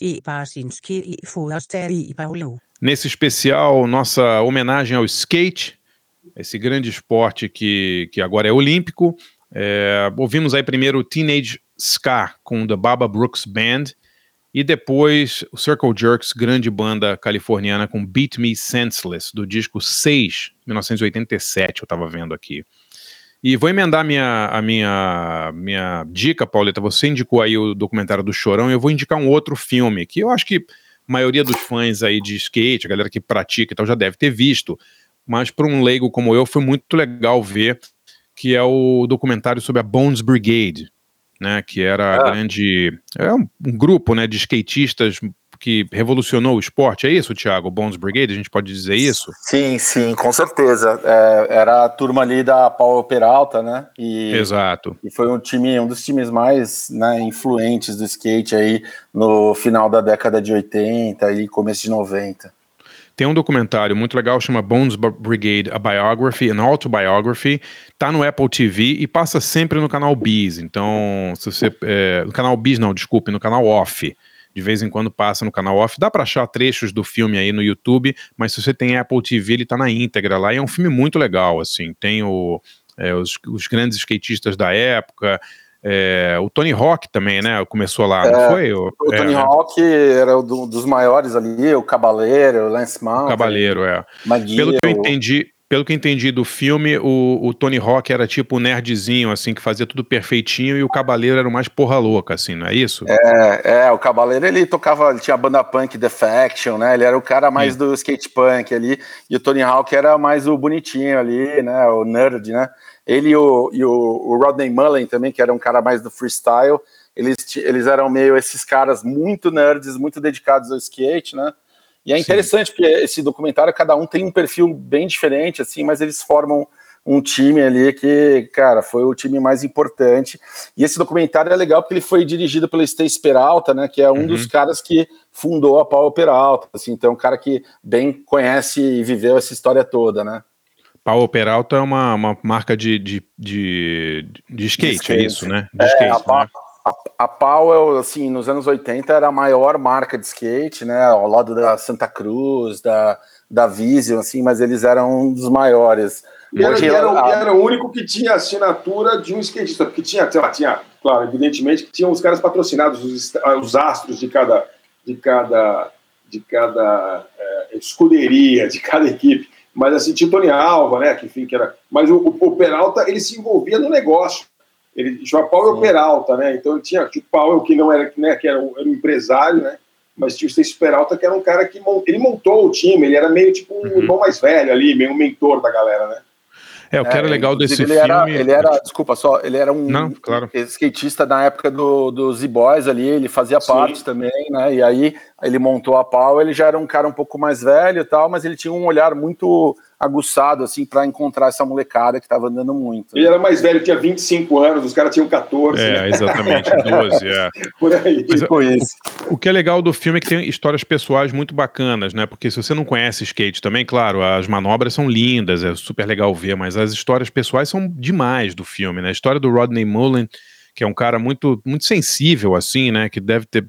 J: e e e Paulo.
C: Nesse especial, nossa homenagem ao skate, esse grande esporte que, que agora é olímpico. É, ouvimos aí primeiro Teenage Ska com The Baba Brooks Band e depois o Circle Jerks, grande banda californiana com Beat Me Senseless, do disco 6, 1987, eu estava vendo aqui. E vou emendar minha, a minha, minha dica, Pauleta. Você indicou aí o documentário do Chorão, e eu vou indicar um outro filme que eu acho que a maioria dos fãs aí de skate, a galera que pratica e tal, já deve ter visto. Mas para um leigo como eu, foi muito legal ver que é o documentário sobre a Bones Brigade, né? Que era ah. grande. É um, um grupo né, de skatistas que revolucionou o esporte, é isso, Thiago? Bones Brigade, a gente pode dizer isso?
E: Sim, sim, com certeza. É, era a turma ali da Paulo Peralta, né?
C: E, Exato.
E: E foi um time, um dos times mais né, influentes do skate aí no final da década de 80 e começo de 90.
C: Tem um documentário muito legal, chama Bones Brigade, a Biography, an Autobiography. Tá no Apple TV e passa sempre no canal Biz. Então, se você. É, no canal Biz, não, desculpe, no canal Off de vez em quando passa no canal off. Dá para achar trechos do filme aí no YouTube, mas se você tem Apple TV, ele tá na íntegra lá. E é um filme muito legal, assim. Tem o, é, os, os, grandes skatistas da época. É, o Tony Hawk também, né? Começou lá, é, não foi?
E: O, o Tony é, Hawk era um do, dos maiores ali, o Cabaleiro, o Lance Mount.
C: Cabaleiro, é. Pelo que eu entendi, pelo que entendi do filme, o, o, Tony Hawk era tipo o nerdzinho, assim, que fazia tudo perfeitinho, e o Cabaleiro era o mais porra louca, assim, não é isso?
E: É, é, o Cabaleiro ele tocava, ele tinha a banda punk Defection, né? Ele era o cara mais Sim. do skate punk ali, e o Tony Hawk era mais o bonitinho ali, né? O nerd, né? Ele e o, e o, o Rodney Mullen também, que era um cara mais do freestyle, eles, eles eram meio esses caras muito nerds, muito dedicados ao skate, né? E é interessante Sim. porque esse documentário, cada um tem um perfil bem diferente, assim, mas eles formam um time ali que, cara, foi o time mais importante. E esse documentário é legal porque ele foi dirigido pelo Stace Peralta, né, que é um uhum. dos caras que fundou a Power Peralta, assim, então é um cara que bem conhece e viveu essa história toda, né.
C: Power Peralta é uma, uma marca de, de, de, de skate, de skate, é isso, né?
E: De é, skate, a, né? A, a Powell, assim, nos anos 80 era a maior marca de skate, né? Ao lado da Santa Cruz, da, da Vision, assim, mas eles eram um dos maiores.
D: E era, e era, a... era, o único que tinha assinatura de um skatista, porque tinha, sei lá, tinha, claro, evidentemente que tinham os caras patrocinados, os, os astros de cada, de cada, de cada é, escuderia, de cada equipe. Mas assim, tinha o Tony Alva, né? Que, enfim, que era. Mas o, o Peralta ele se envolvia no negócio. Ele chama Paulo Peralta, né? Então tinha tipo, Paulo que não era, né, que era um, era um empresário, né? Mas tinha o Stacy Peralta, que era um cara que ele montou o time, ele era meio tipo um uhum. irmão mais velho ali, meio um mentor da galera, né?
C: É, o que era é, legal desse
E: ele
C: filme.
E: Era, ele era, desculpa só, ele era um
C: Não, claro.
E: skatista na época do, do Z-Boys ali, ele fazia Sim. parte também, né? E aí ele montou a pau, ele já era um cara um pouco mais velho e tal, mas ele tinha um olhar muito aguçado, assim, para encontrar essa molecada que estava andando muito.
D: Né? Ele era mais velho, tinha 25 anos, os caras tinham 14.
C: É, né? exatamente, 12, é.
D: Por aí. Mas,
C: tipo isso. O que é legal do filme é que tem histórias pessoais muito bacanas, né? Porque se você não conhece skate também, claro, as manobras são lindas, é super legal ver, mas as histórias pessoais são demais do filme, né? A história do Rodney Mullen, que é um cara muito, muito sensível, assim, né? Que deve ter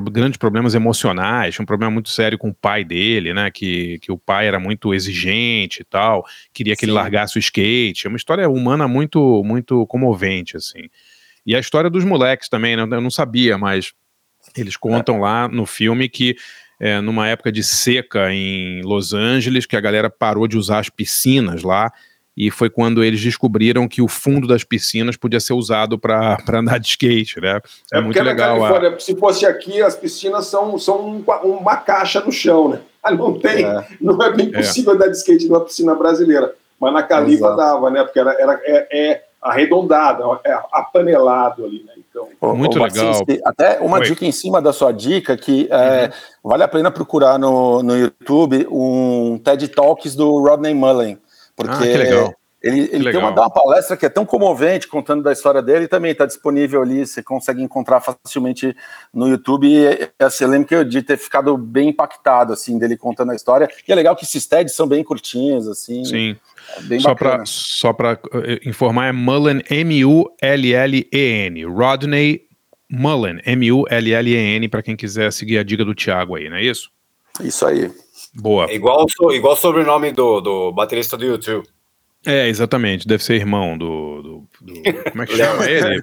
C: grandes problemas emocionais, um problema muito sério com o pai dele, né? Que, que o pai era muito exigente e tal, queria que Sim. ele largasse o skate. É uma história humana muito, muito comovente, assim. E a história dos moleques também, né? Eu não sabia, mas eles contam é. lá no filme que é, numa época de seca em Los Angeles, que a galera parou de usar as piscinas lá e foi quando eles descobriram que o fundo das piscinas podia ser usado para andar de skate, né?
D: É, é muito legal. A... Se fosse aqui, as piscinas são, são uma caixa no chão, né? Ah, não tem, é. não é bem é. possível é. andar de skate numa piscina brasileira. Mas na Califa Exato. dava, né? Porque era, era, é, é arredondado, é apanelado ali, né?
C: Então, muito legal.
E: Até uma Oi. dica em cima da sua dica que é, uhum. vale a pena procurar no, no YouTube um TED Talks do Rodney Mullen porque ah, legal. ele, ele legal. tem uma, uma palestra que é tão comovente, contando da história dele, e também está disponível ali, você consegue encontrar facilmente no YouTube. E assim, eu lembro que eu de ter ficado bem impactado, assim, dele contando a história. E é legal que esses TEDs são bem curtinhos, assim.
C: Sim. É só para só para eh, informar, é Mullen, M-U-L-L-E-N. Rodney Mullen, M-U-L-L-E-N, para quem quiser seguir a dica do Thiago aí, não é isso?
E: Isso aí.
C: Boa.
B: É igual, igual o sobrenome do, do baterista do YouTube.
C: É, exatamente. Deve ser irmão do. do, do como é que chama ele?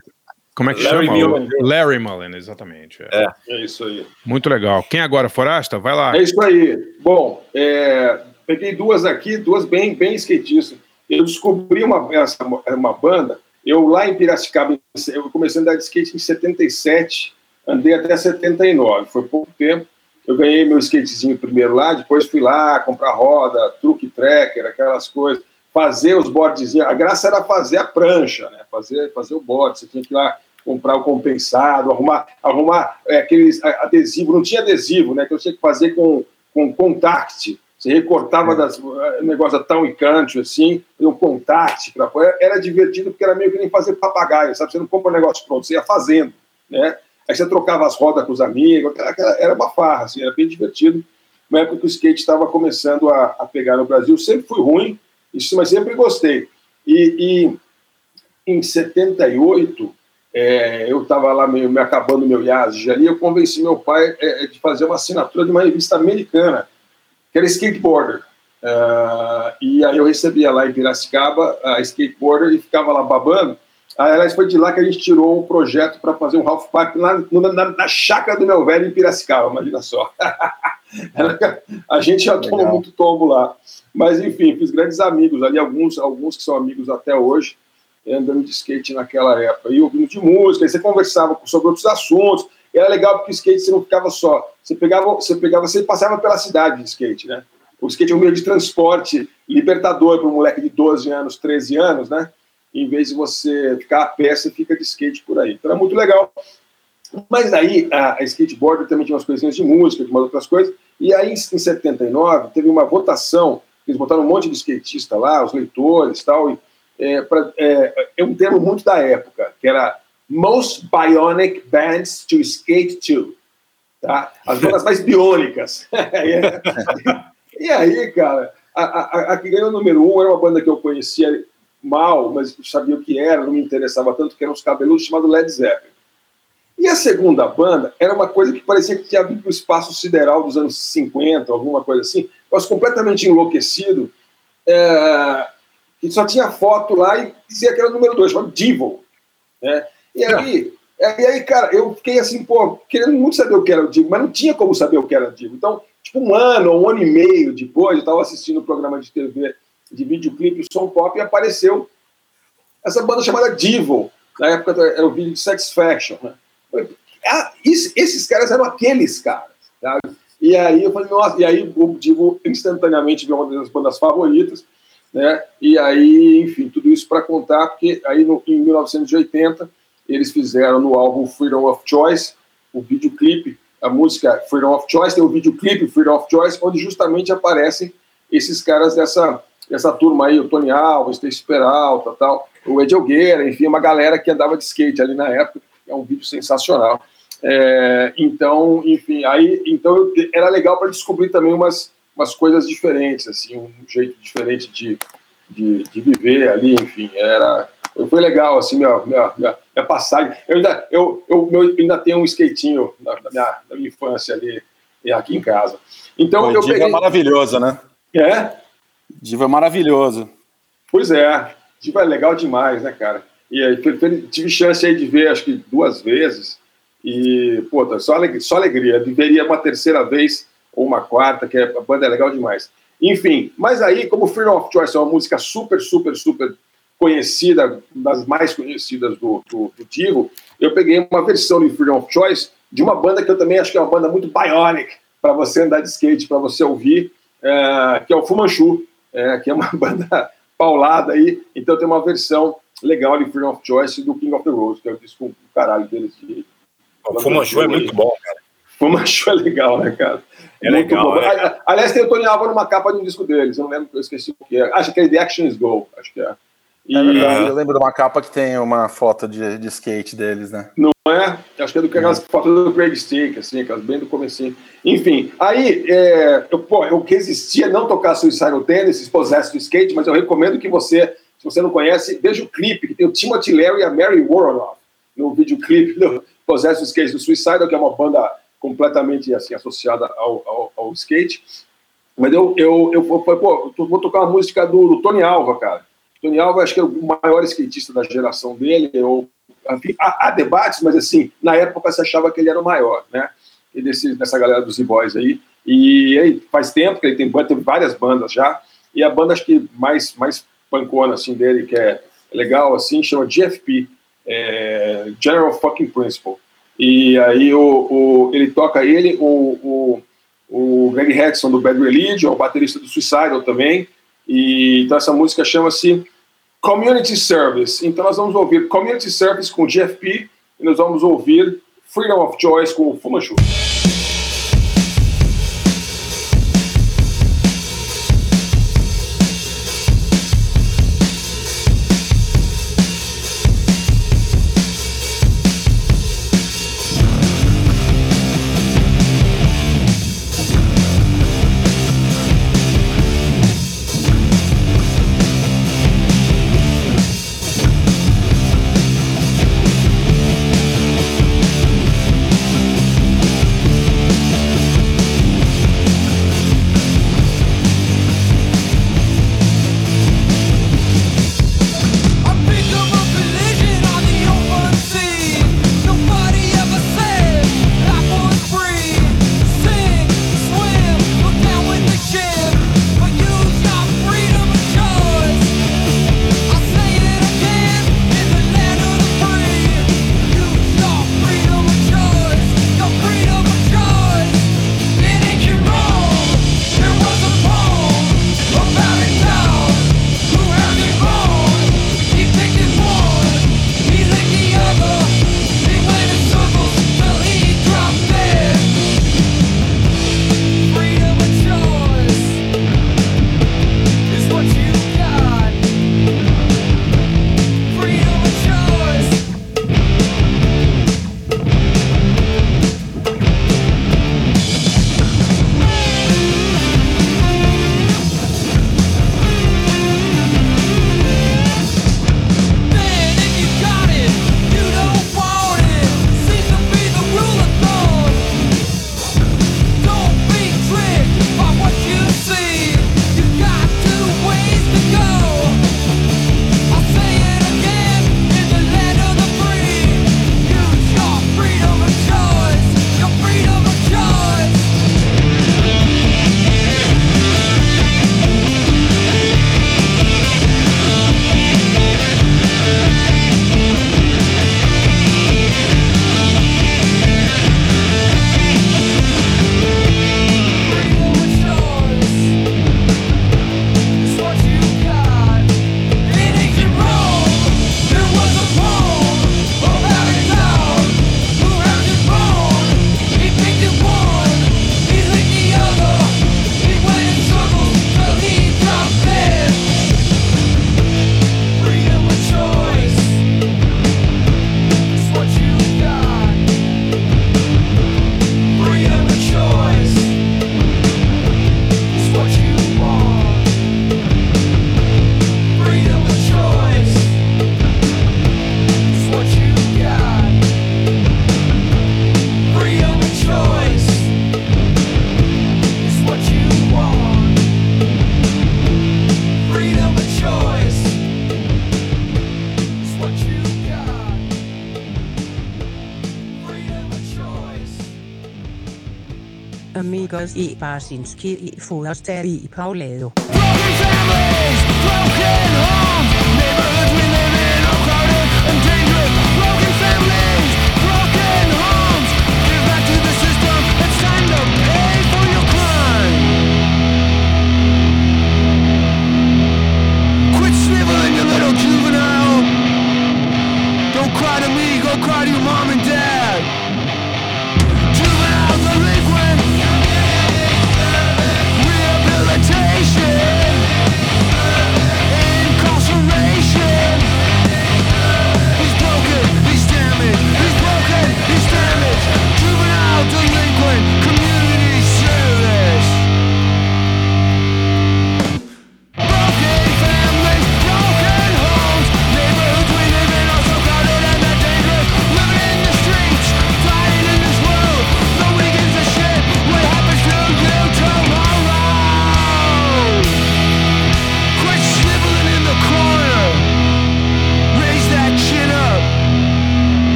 C: Como é que
B: Larry
C: chama?
B: Mullen.
C: Larry Mullen, exatamente. é.
B: É.
D: É isso aí.
C: Muito legal. Quem agora, Forasta? Vai lá.
D: É isso aí. Bom, é, peguei duas aqui, duas bem, bem skatistas. Eu descobri uma, essa, uma banda, eu lá em Piracicaba, eu comecei a andar de skate em 77, andei até 79, foi pouco tempo. Eu ganhei meu skatezinho primeiro lá, depois fui lá comprar roda, truque tracker, aquelas coisas, fazer os boardzinhos. A graça era fazer a prancha, né? fazer, fazer o board, você tinha que ir lá comprar o compensado, arrumar, arrumar é, aqueles adesivo, não tinha adesivo, né? Que eu tinha que fazer com, com contact. Você recortava das eh, negócio da tão e canto, assim, e um contact para pôr. Era divertido porque era meio que nem fazer papagaio, sabe? Você não compra um negócio pronto, você ia fazendo, né? Aí você trocava as rodas com os amigos, aquela- era uma farra, assim, era bem divertido. Na época que o skate estava começando a, a pegar no Brasil, sempre fui ruim, isso, mas sempre gostei. E, e em 78, é, eu estava lá meio, me acabando meu IASG ali, eu convenci meu pai é, de fazer uma assinatura de uma revista americana, que era Skateboarder. Ah, e aí eu recebia lá em Piracicaba a Skateboarder e ficava lá babando. Aí, aliás, foi de lá que a gente tirou o projeto para fazer um pipe lá no- na, na chácara do meu velho em Piracicaba, imagina só. A gente já tomou
E: Legal.
D: muito tombo lá. Mas, enfim, fiz grandes amigos ali, alguns, alguns que são amigos até hoje, andando de skate naquela época. E ouvindo de música, aí você conversava sobre outros assuntos. E era legal porque o skate você não ficava só. Você pegava, você pegava, você passava pela cidade de skate, né? O skate é um meio de transporte libertador para um moleque de 12 anos, 13 anos, né? Em vez de você ficar a pé, você fica de skate por aí. Então era muito legal. Mas aí a, a skateboard também tinha umas coisinhas de música, de umas outras coisas. E aí em 79 teve uma votação, eles botaram um monte de skatista lá, os leitores e tal. E, é, é, é um termo muito da época, que era Most Bionic Bands to Skate To. Tá? As bandas mais biônicas. e aí, cara, a, a, a que ganhou o número um era uma banda que eu conhecia mal, mas sabia o que era, não me interessava tanto, que eram os cabeludos, chamado Led Zeppelin. E a segunda banda era uma coisa que parecia que tinha vindo para o espaço sideral dos anos 50, alguma coisa assim, mas completamente enlouquecido, é, que só tinha foto lá e dizia que era o número dois, chamado Devil. Né? E aí, é, e aí, cara, eu fiquei assim, pô, querendo muito saber o que era o Divo, mas não tinha como saber o que era o Divo. Então, tipo, um ano, um ano e meio depois, eu estava assistindo um programa de TV de videoclipe, som pop, e apareceu essa banda chamada Divo. Na época era o vídeo de Satisfaction. Né? Ah, esses caras eram aqueles caras. Sabe? E aí eu falei, nossa, e aí o Divo instantaneamente virou uma das bandas favoritas. Né? E aí, enfim, tudo isso para contar, porque aí no, em 1980 eles fizeram no álbum Freedom of Choice o videoclipe, a música Freedom of Choice, tem o videoclipe Freedom of Choice, onde justamente aparecem esses caras dessa, dessa turma aí, o Tony Alves, Stacy Peralta, tal, o Ed Elgueira, enfim, uma galera que andava de skate ali na época, é um vídeo sensacional. É, então, enfim, aí então eu- era legal para descobrir também umas, umas coisas diferentes, assim, um jeito diferente de, de, de viver ali, enfim, era foi legal, assim, minha, minha, minha, passagem. Eu ainda, eu, eu, ainda tenho um skatinho da, minha, da minha infância ali, aqui em casa. Então,
E: o
D: eu
E: Divo
D: peguei...
E: é maravilhoso, né?
D: É?
E: Divo é maravilhoso.
D: Pois é, tipo, é legal demais, né, cara? E aí, tive chance aí de ver, acho que duas vezes, e, pô, tá só alegria, só alegria. Viveria uma terceira vez ou uma quarta, que é, a banda é legal demais. Enfim, mas aí, como Freedom of Choice é uma música super, super, super conhecida, das mais conhecidas do, do, do Divo, eu peguei uma versão de Freedom of Choice de uma banda que eu também acho que é uma banda muito bionic para você andar de skate, para você ouvir, é, que é o Fumanchu, é, que é uma banda paulada aí, então tem uma versão legal de Freedom of Choice do King of the Rose, que é o disco do caralho deles. De,
B: O Fumanchu é muito bom, cara.
D: Fumanchu é legal, né, cara?
B: É
D: Muito
B: legal,
D: bom.
B: é.
D: Ali- Aliás, tem o Tony Alva numa capa de um disco deles, eu não lembro, eu esqueci o que é. Acho que é The Actions Go, acho que é. E,
E: É verdade, eu lembro de uma capa que tem uma foto de, de skate deles, né?
D: Não é? Acho que é do que aquelas fotos do Craig Stick, assim, aquelas bem do comecinho. Enfim, aí, é, eu, pô, eu resistia não tocar Suicidal Tennis, Possessed do Skate, mas eu recomendo que você, se você não conhece, veja o clipe, que tem o Timothy Leary e a Mary Warnoff
K: no videoclipe do Possessive Skate do Suicidal, que é uma banda completamente assim associada ao, ao, ao skate. Mas eu, eu, eu, eu pô, vou tocar uma música do, do, Tony Alva, cara. Tony Alva, acho que é o maior skatista da geração dele. Eu, enfim, há, há, debates, mas assim, na época se achava que ele era o maior, né? E desse, dessa galera dos Z-Boys aí. E aí, faz tempo que ele tem, tem várias bandas já. E a banda, acho que mais, mais pancona, assim, dele, que é legal, assim, chama GFP, é, General Fucking Principle. E aí o, o, ele toca ele, o, o, o Greg Hexon do Bad Religion, o baterista do Suicidal também. E, então essa música chama-se Community Service. Então nós vamos ouvir Community Service com GFP e nós vamos ouvir Freedom of Choice com o Fumanchu.
J: Barsinski i Forster i Paulado.
L: Broken families, broken homes, neighborhoods we live in are crowded and dangerous.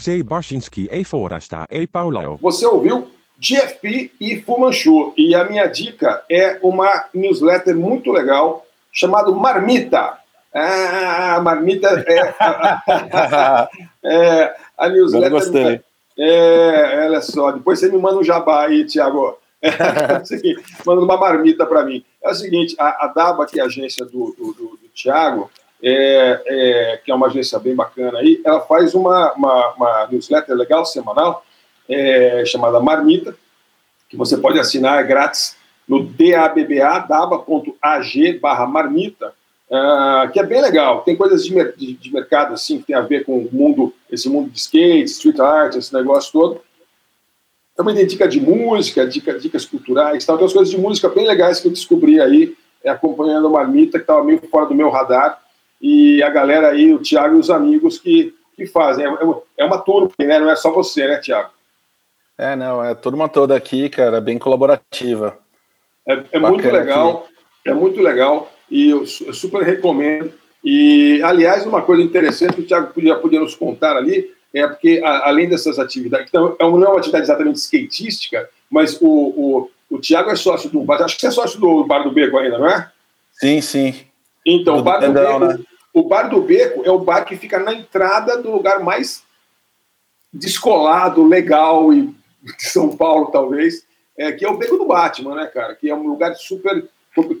G: Sei Barsinski e Forasta e Paulo.
D: Você ouviu GFP e Fu Manchu. E a minha dica é uma newsletter muito legal chamada Marmita. Ah, a Marmita é, é a newsletter.
E: Eu gostei.
D: É, olha só, depois você me manda um jabá aí, Tiago. É, seguinte, manda uma marmita para mim. É o seguinte, a, a DABA, que é a agência do, do, do, do Tiago, é, é, que é uma agência bem bacana aí, ela faz uma, uma, uma newsletter legal, semanal, é, chamada Marmita, que você pode assinar, é grátis, no dabba, daba.ag barra marmita, uh, que é bem legal. Tem coisas de, de, de, mercado, assim, que tem a ver com o mundo, esse mundo de skate, street art, esse negócio todo. Também tem dica de música, dica, dicas culturais, tal. tem umas coisas de música bem legais que eu descobri aí, é, acompanhando a Marmita, que estava meio fora do meu radar, e a galera aí, o Thiago e os amigos que, que fazem. É, é uma turma, né? Não é só você, né, Thiago?
E: É, não, é turma toda aqui, cara, bem colaborativa.
D: É, é muito legal, aqui. é muito legal, e eu, eu, super recomendo. E, aliás, uma coisa interessante que o Thiago podia, podia nos contar ali, é porque, a, além dessas atividades, então, é não é uma atividade exatamente skatística, mas o, o, o Thiago é sócio do bar, acho que você é sócio do Bar do Beco ainda, não é?
E: Sim, sim.
D: Então, o Bar do, Beco, né? o Bar do Beco é o bar que fica na entrada do lugar mais descolado, legal e de São Paulo, talvez, é, que é o Beco do Batman, né, cara? Que é um lugar super.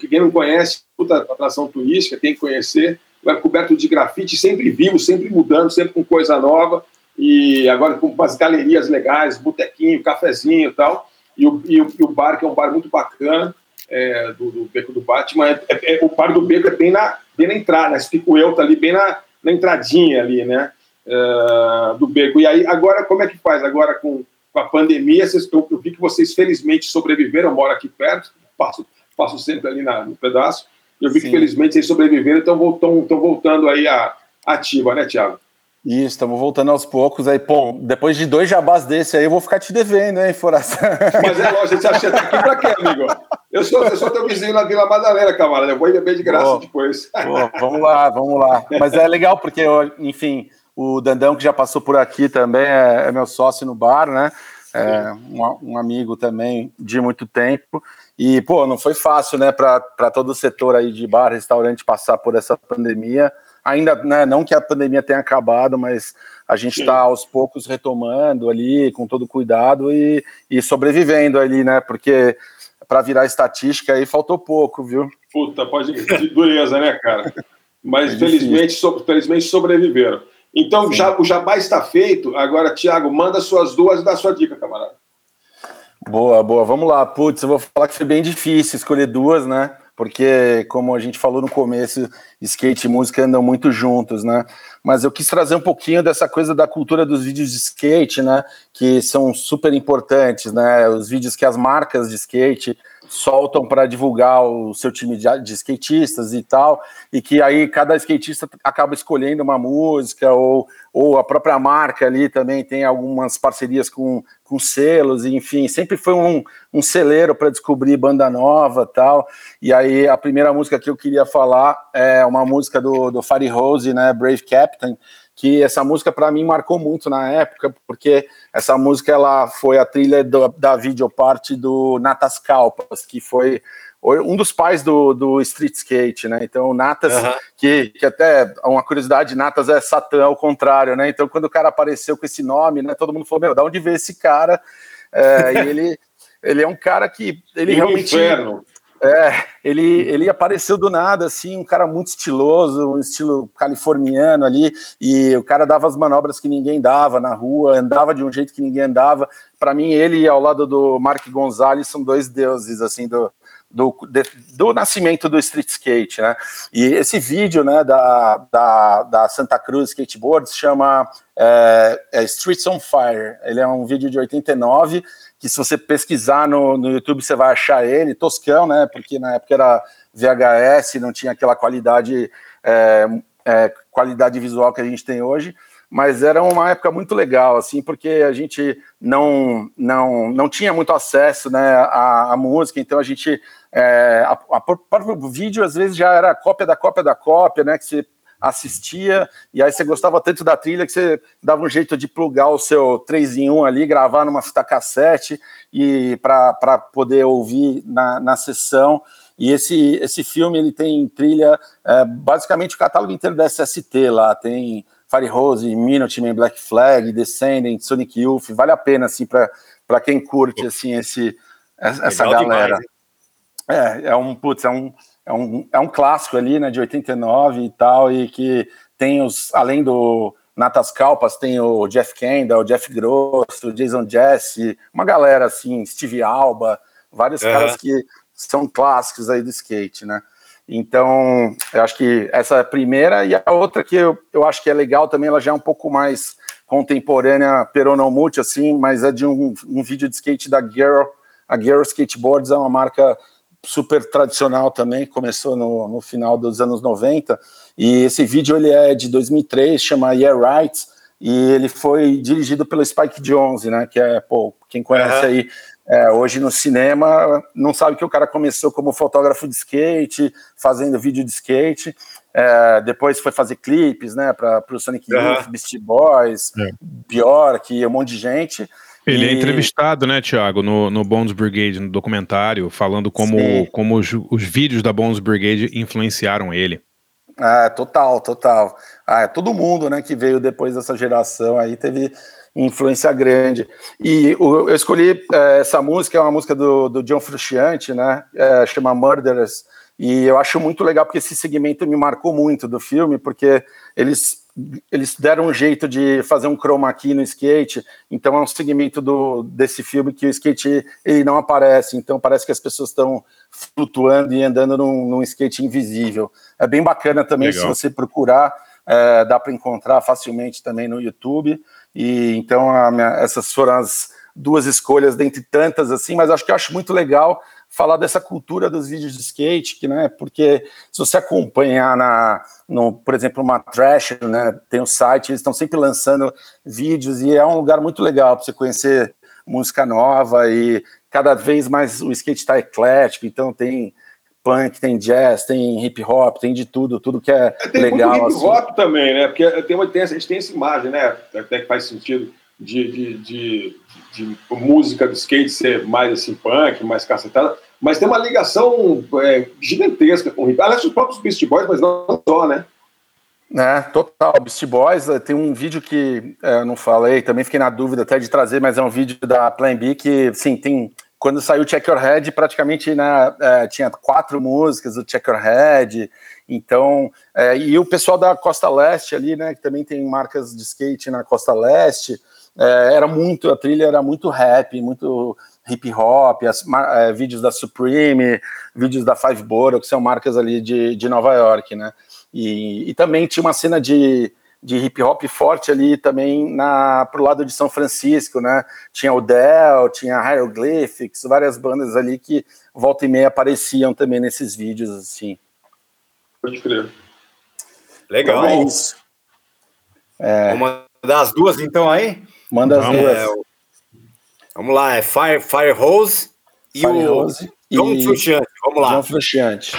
D: Quem não conhece, puta atração turística, tem que conhecer. Lugar coberto de grafite, sempre vivo, sempre mudando, sempre com coisa nova. E agora com umas galerias legais, botequinho, cafezinho e tal. E o, e, o, e o bar, que é um bar muito bacana, é, do, do, Beco do Batman. É, é, o bar do Beco é bem na, bem na entrada, né? Spicuel tá ali bem na, na entradinha ali, né? Uh, do Beco. E aí, agora, como é que faz? Agora com com a pandemia, eu, eu vi que vocês felizmente sobreviveram, eu moro aqui perto, passo, passo sempre ali na, no pedaço, eu vi Sim. que felizmente vocês sobreviveram, então estão voltando aí a ativa, né, Tiago?
E: Isso, estamos voltando aos poucos aí. Pô, depois de dois jabás desse aí, eu vou ficar te devendo, hein, Foraça?
D: Mas é lógico, você acha que você tá aqui pra quê, amigo? Eu sou, eu sou teu vizinho na Vila Madalena, camarada. Eu vou ir bem de graça depois.
E: Pô, vamos lá, vamos lá. Mas é legal porque, enfim, o Dandão, que já passou por aqui também, é, é meu sócio no bar, né? É, um, um, amigo também de muito tempo. E, pô, não foi fácil, né, para todo o setor aí de bar, restaurante passar por essa pandemia. Ainda, né, não que a pandemia tenha acabado, mas a gente está aos poucos retomando ali, com todo cuidado e, e sobrevivendo ali, né, porque para virar estatística aí faltou pouco, viu?
D: Puta, pode que dureza, né, cara? Mas é felizmente, so, felizmente sobreviveram. Então, já, o jabá está feito. Agora, Tiago, manda suas duas e dá sua dica, camarada.
E: Boa, boa. Vamos lá. Putz, eu vou falar que foi bem difícil escolher duas, né? Porque, como a gente falou no começo, skate e música andam muito juntos, né? Mas eu quis trazer um pouquinho dessa coisa da cultura dos vídeos de skate, né? Que são super importantes, né? Os vídeos que as marcas de skate soltam para divulgar o seu time de, de, skatistas e tal, e que aí cada skatista acaba escolhendo uma música, ou, ou a própria marca ali também tem algumas parcerias com, com selos, enfim, sempre foi um, um celeiro para descobrir banda nova tal. E aí a primeira música que eu queria falar é uma música do, do Fire Rose, né, Brave Captain, que essa música para mim marcou muito na época, porque essa música ela foi a trilha do, da videoparte do Natas Kalpas, que foi um dos pais do, do street skate, né? Então, Natas, uhum. que, que até uma curiosidade, Natas é Satã ao contrário, né? Então, quando o cara apareceu com esse nome, né? Todo mundo falou, meu, da onde veio esse cara? É, e ele, ele é um cara que ele realmente. Inferno. É, ele, ele apareceu do nada, assim, um cara muito estiloso, um estilo californiano ali, e o cara dava as manobras que ninguém dava na rua, andava de um jeito que ninguém andava. Para mim, ele ao lado do Mark Gonzalez são dois deuses, assim, do, do, de, do nascimento do street skate, né? E esse vídeo, né, da, da, da Santa Cruz Skateboard se chama é, é Streets on Fire. Ele é um vídeo de 89 que se você pesquisar no, no YouTube você vai achar ele, toscão, né? Porque na época era VHS, não tinha aquela qualidade, é, é, qualidade visual que a gente tem hoje, mas era uma época muito legal, assim, porque a gente não não, não tinha muito acesso, né, à, à música, então a gente é, a, a, próprio vídeo às vezes já era cópia da cópia da cópia, né? Que você assistia, e aí você gostava tanto da trilha que você dava um jeito de plugar o seu 3 em 1 ali, gravar numa fita cassete e para poder ouvir na, na sessão. E esse, esse filme ele tem trilha, é, basicamente o catálogo inteiro da SST lá, tem Fire Rose, Minutemen, Black Flag, Descendant, Sonic Youth, vale a pena assim para quem curte assim esse essa
B: Legal
E: galera.
B: demais,
E: é, é um putz, é um, é um é um clássico ali, né, de 89 e tal e que tem os além do Natas Calpas, tem o Jeff Kendall, o Jeff Grosso, o Jason Jesse, uma galera assim, Steve Alba, vários
B: Aham.
E: caras que são clássicos aí do skate, né? Então, eu acho que essa é a primeira, e a outra que eu, eu acho que é legal também, ela já é um pouco mais contemporânea, peronomute, assim, mas é de um, um vídeo de skate da Girl. A Girl Skateboards é uma marca super tradicional também, começou no, no final dos anos 90, e esse vídeo ele é de 2003, chama Yeah Right, e ele foi dirigido pelo Spike Jonze, né, que é, pô, quem conhece
B: Aham.
E: aí é, hoje no cinema, não sabe que o cara começou como fotógrafo de skate, fazendo vídeo de skate, é, depois foi fazer clipes, né, para o Sonic. Youth, Beastie Boys,
C: É.
E: Bjork, um monte de gente.
C: Ele é entrevistado, né, Thiago, no, no Bones Brigade, no documentário, falando como,
E: Sim.
C: como os, os vídeos da Bones Brigade influenciaram ele.
E: É, total, total. Ah, todo mundo, né, que veio depois dessa geração aí teve influência grande. E o- eu escolhi é, essa música, é uma música do, do John Frusciante, né, é, chama Murderers, e eu acho muito legal porque esse segmento me marcou muito do filme, porque eles, eles deram um jeito de fazer um chroma key no skate, então é um segmento do, desse filme que o skate ele não aparece, então parece que as pessoas estão flutuando e andando num, num skate invisível. É bem bacana também,
C: Legal.
E: se você procurar, é, dá para encontrar facilmente também no YouTube. E então a minha- essas foram as duas escolhas dentre tantas assim, mas acho que eu acho muito legal falar dessa cultura dos vídeos de skate, que né, porque se você acompanhar na, no, por exemplo, uma Trash, né, tem o site, eles estão sempre lançando vídeos e é um lugar muito legal para você conhecer música nova e cada vez mais o skate está eclético, então tem punk, tem jazz, tem hip hop, tem de tudo, tudo que é
D: Tem
E: legal.
D: muito hip
E: assim.
D: hop também, né? Porque tem uma, tem, a gente tem essa imagem, né? Até que faz sentido de, de, de, de música do skate ser mais assim, punk, mais cacetada, mas tem uma ligação é, gigantesca com o hip hop. Aliás, os próprios Beast Boys, mas não só, né?
E: É, total. Beast Boys, eh, tem um vídeo que eh, eu não falei, também fiquei na dúvida até de trazer, mas é um vídeo da Plan B que, sim, tem. Quando saiu Check Your Head, praticamente né, eh, tinha quatro músicas do Check Your Head. Então, e o pessoal da Costa Leste ali, né, que também tem marcas de skate na Costa Leste, eh, era muito, a trilha era muito rap, muito hip hop, as, eh, vídeos da Supreme, vídeos da Five Borough, que são marcas ali de, de Nova York, né? E, e também tinha uma cena de, de hip hop forte ali também na pro lado de São Francisco, né? Tinha o Dell, tinha Hieroglyphics, várias bandas ali que volta e meia apareciam também nesses vídeos, assim.
D: Pode crer.
B: Legal.
E: Então é isso. É,
B: Vamos mandar as duas então aí?
E: Manda as
C: Vamos.
E: duas.
B: É, Vamos lá, é Fire, Fire Hose e
E: Fire
B: o
E: Rose
B: John
E: e
B: Frusciante. Vamos lá.
E: John Frusciante.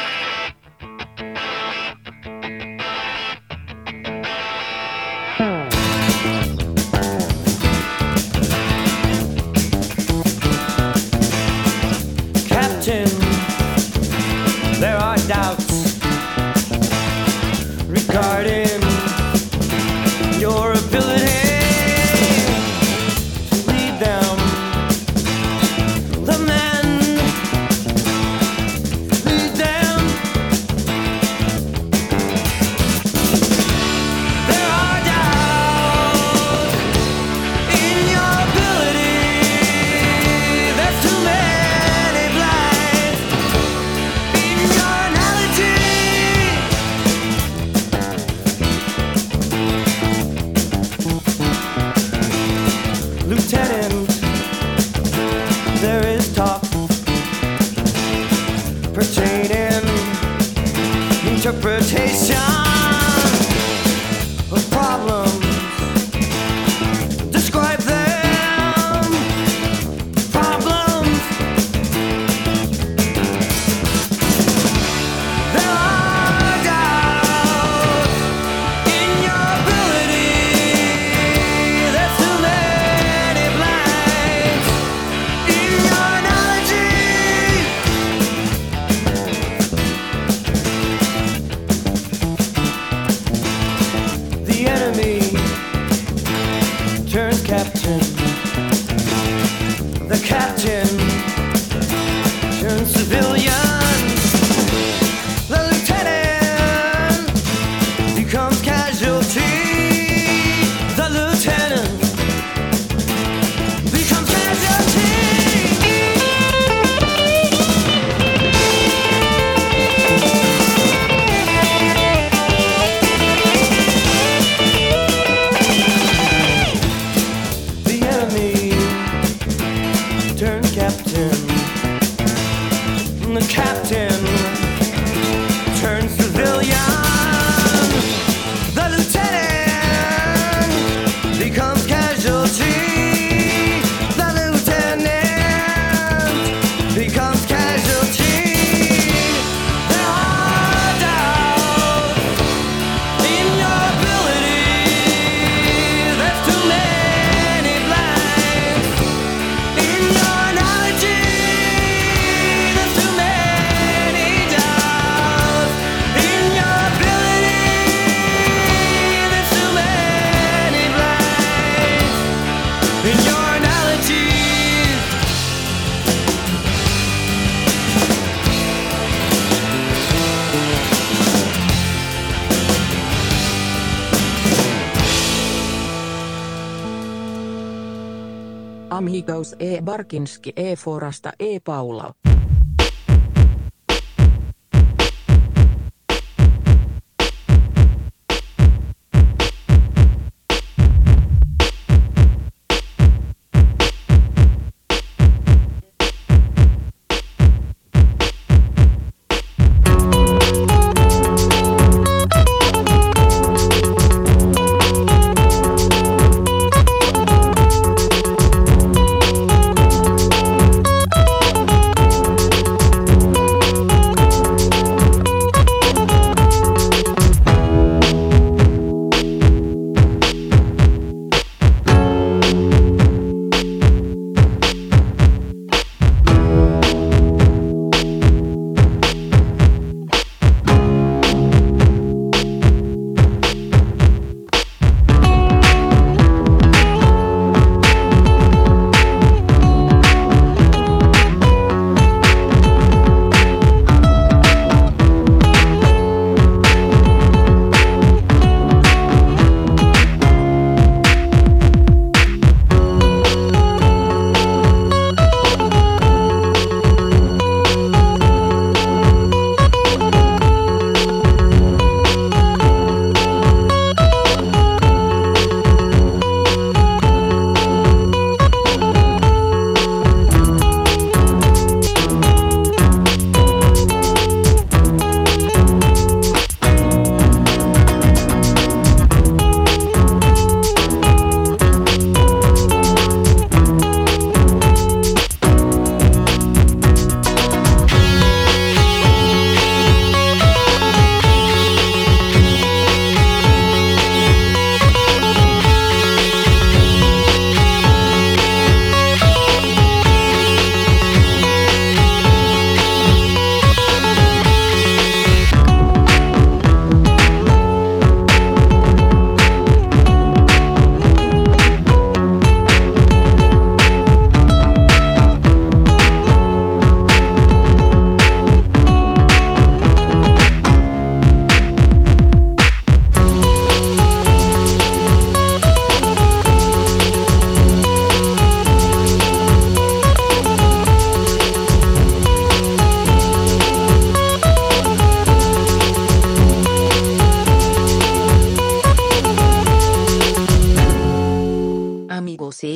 J: Amigos e. Barkinski e. Forasta e. Paula.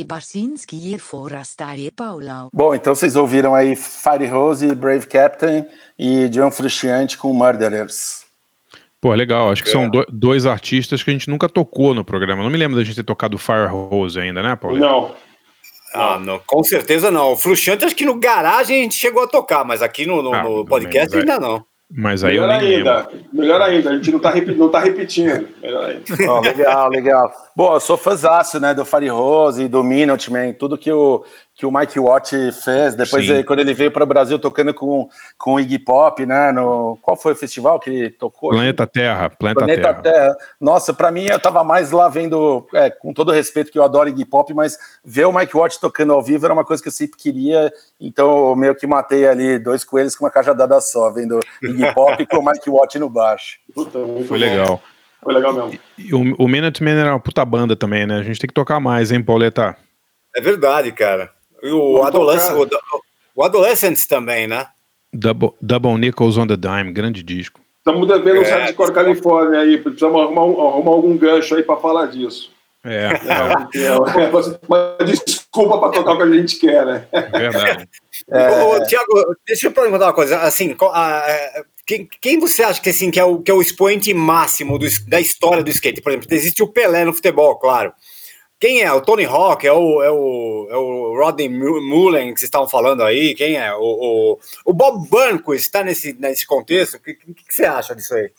J: Barsinski e.
E: Bom, então vocês ouviram aí Fire Rose, Brave Captain e John Frusciante com Murderers.
C: Pô, legal. Acho que são do- dois artistas que a gente nunca tocou no programa. Não me lembro da gente ter tocado Fire Rose ainda, né, Paulo?
D: Não.
B: Ah, não, com certeza não. O Fluxante, acho que no garagem a gente chegou a tocar, mas aqui no, no-
C: Ah,
B: no podcast
C: bem,
B: ainda não.
C: Mas aí
D: Melhor ainda.
C: lembro.
D: Melhor ainda. A gente não tá, não tá repetindo. Melhor ainda.
E: Ó, legal, legal. Bom, eu sou fãzaço, né, do Fire Rose e do Minuteman, tudo que o, que o Mike Watt fez. Depois, aí, quando ele veio para o Brasil tocando com, com o Iggy Pop, né, no... Qual foi o festival que ele tocou?
C: Planeta Terra, Planeta,
E: Planeta
C: Terra.
E: Terra. Nossa, pra mim eu tava mais lá vendo, é, com todo o respeito que eu adoro Iggy Pop, mas ver o Mike Watt tocando ao vivo era uma coisa que eu sempre queria, então eu meio que matei ali dois coelhos com uma cajadada só, vendo Iggy Pop com o Mike Watt no baixo.
D: Puta,
C: Foi
D: bom.
C: legal.
D: Foi legal mesmo.
C: E o, o Minutemen era uma puta banda também, né? A gente tem que tocar mais, hein, Pauleta?
B: É verdade, cara. E o,
D: tocar.
B: o, o Adolescents também, né?
C: Double, Double Nickels on the Dime, grande disco.
D: Estamos devendo um
B: É.
D: site de Cor Califórnia aí. Precisamos arrumar, um- arrumar algum gancho aí para falar disso.
C: É,
D: É, uma desculpa para tocar o que a gente quer, né?
C: é verdade.
B: Ô, Tiago, deixa eu perguntar uma coisa. Assim, a- a- quem, quem você acha que, assim, que, é o, que é o expoente máximo do da história do skate? Por exemplo, existe o Pelé no futebol, claro. Quem é? O Tony Hawk? É o, é o, é o Rodney Mu- Mullen que vocês estavam falando aí? Quem é? O, o, o Bob Burnquist está nesse, nesse contexto? O que, que, que você acha disso aí?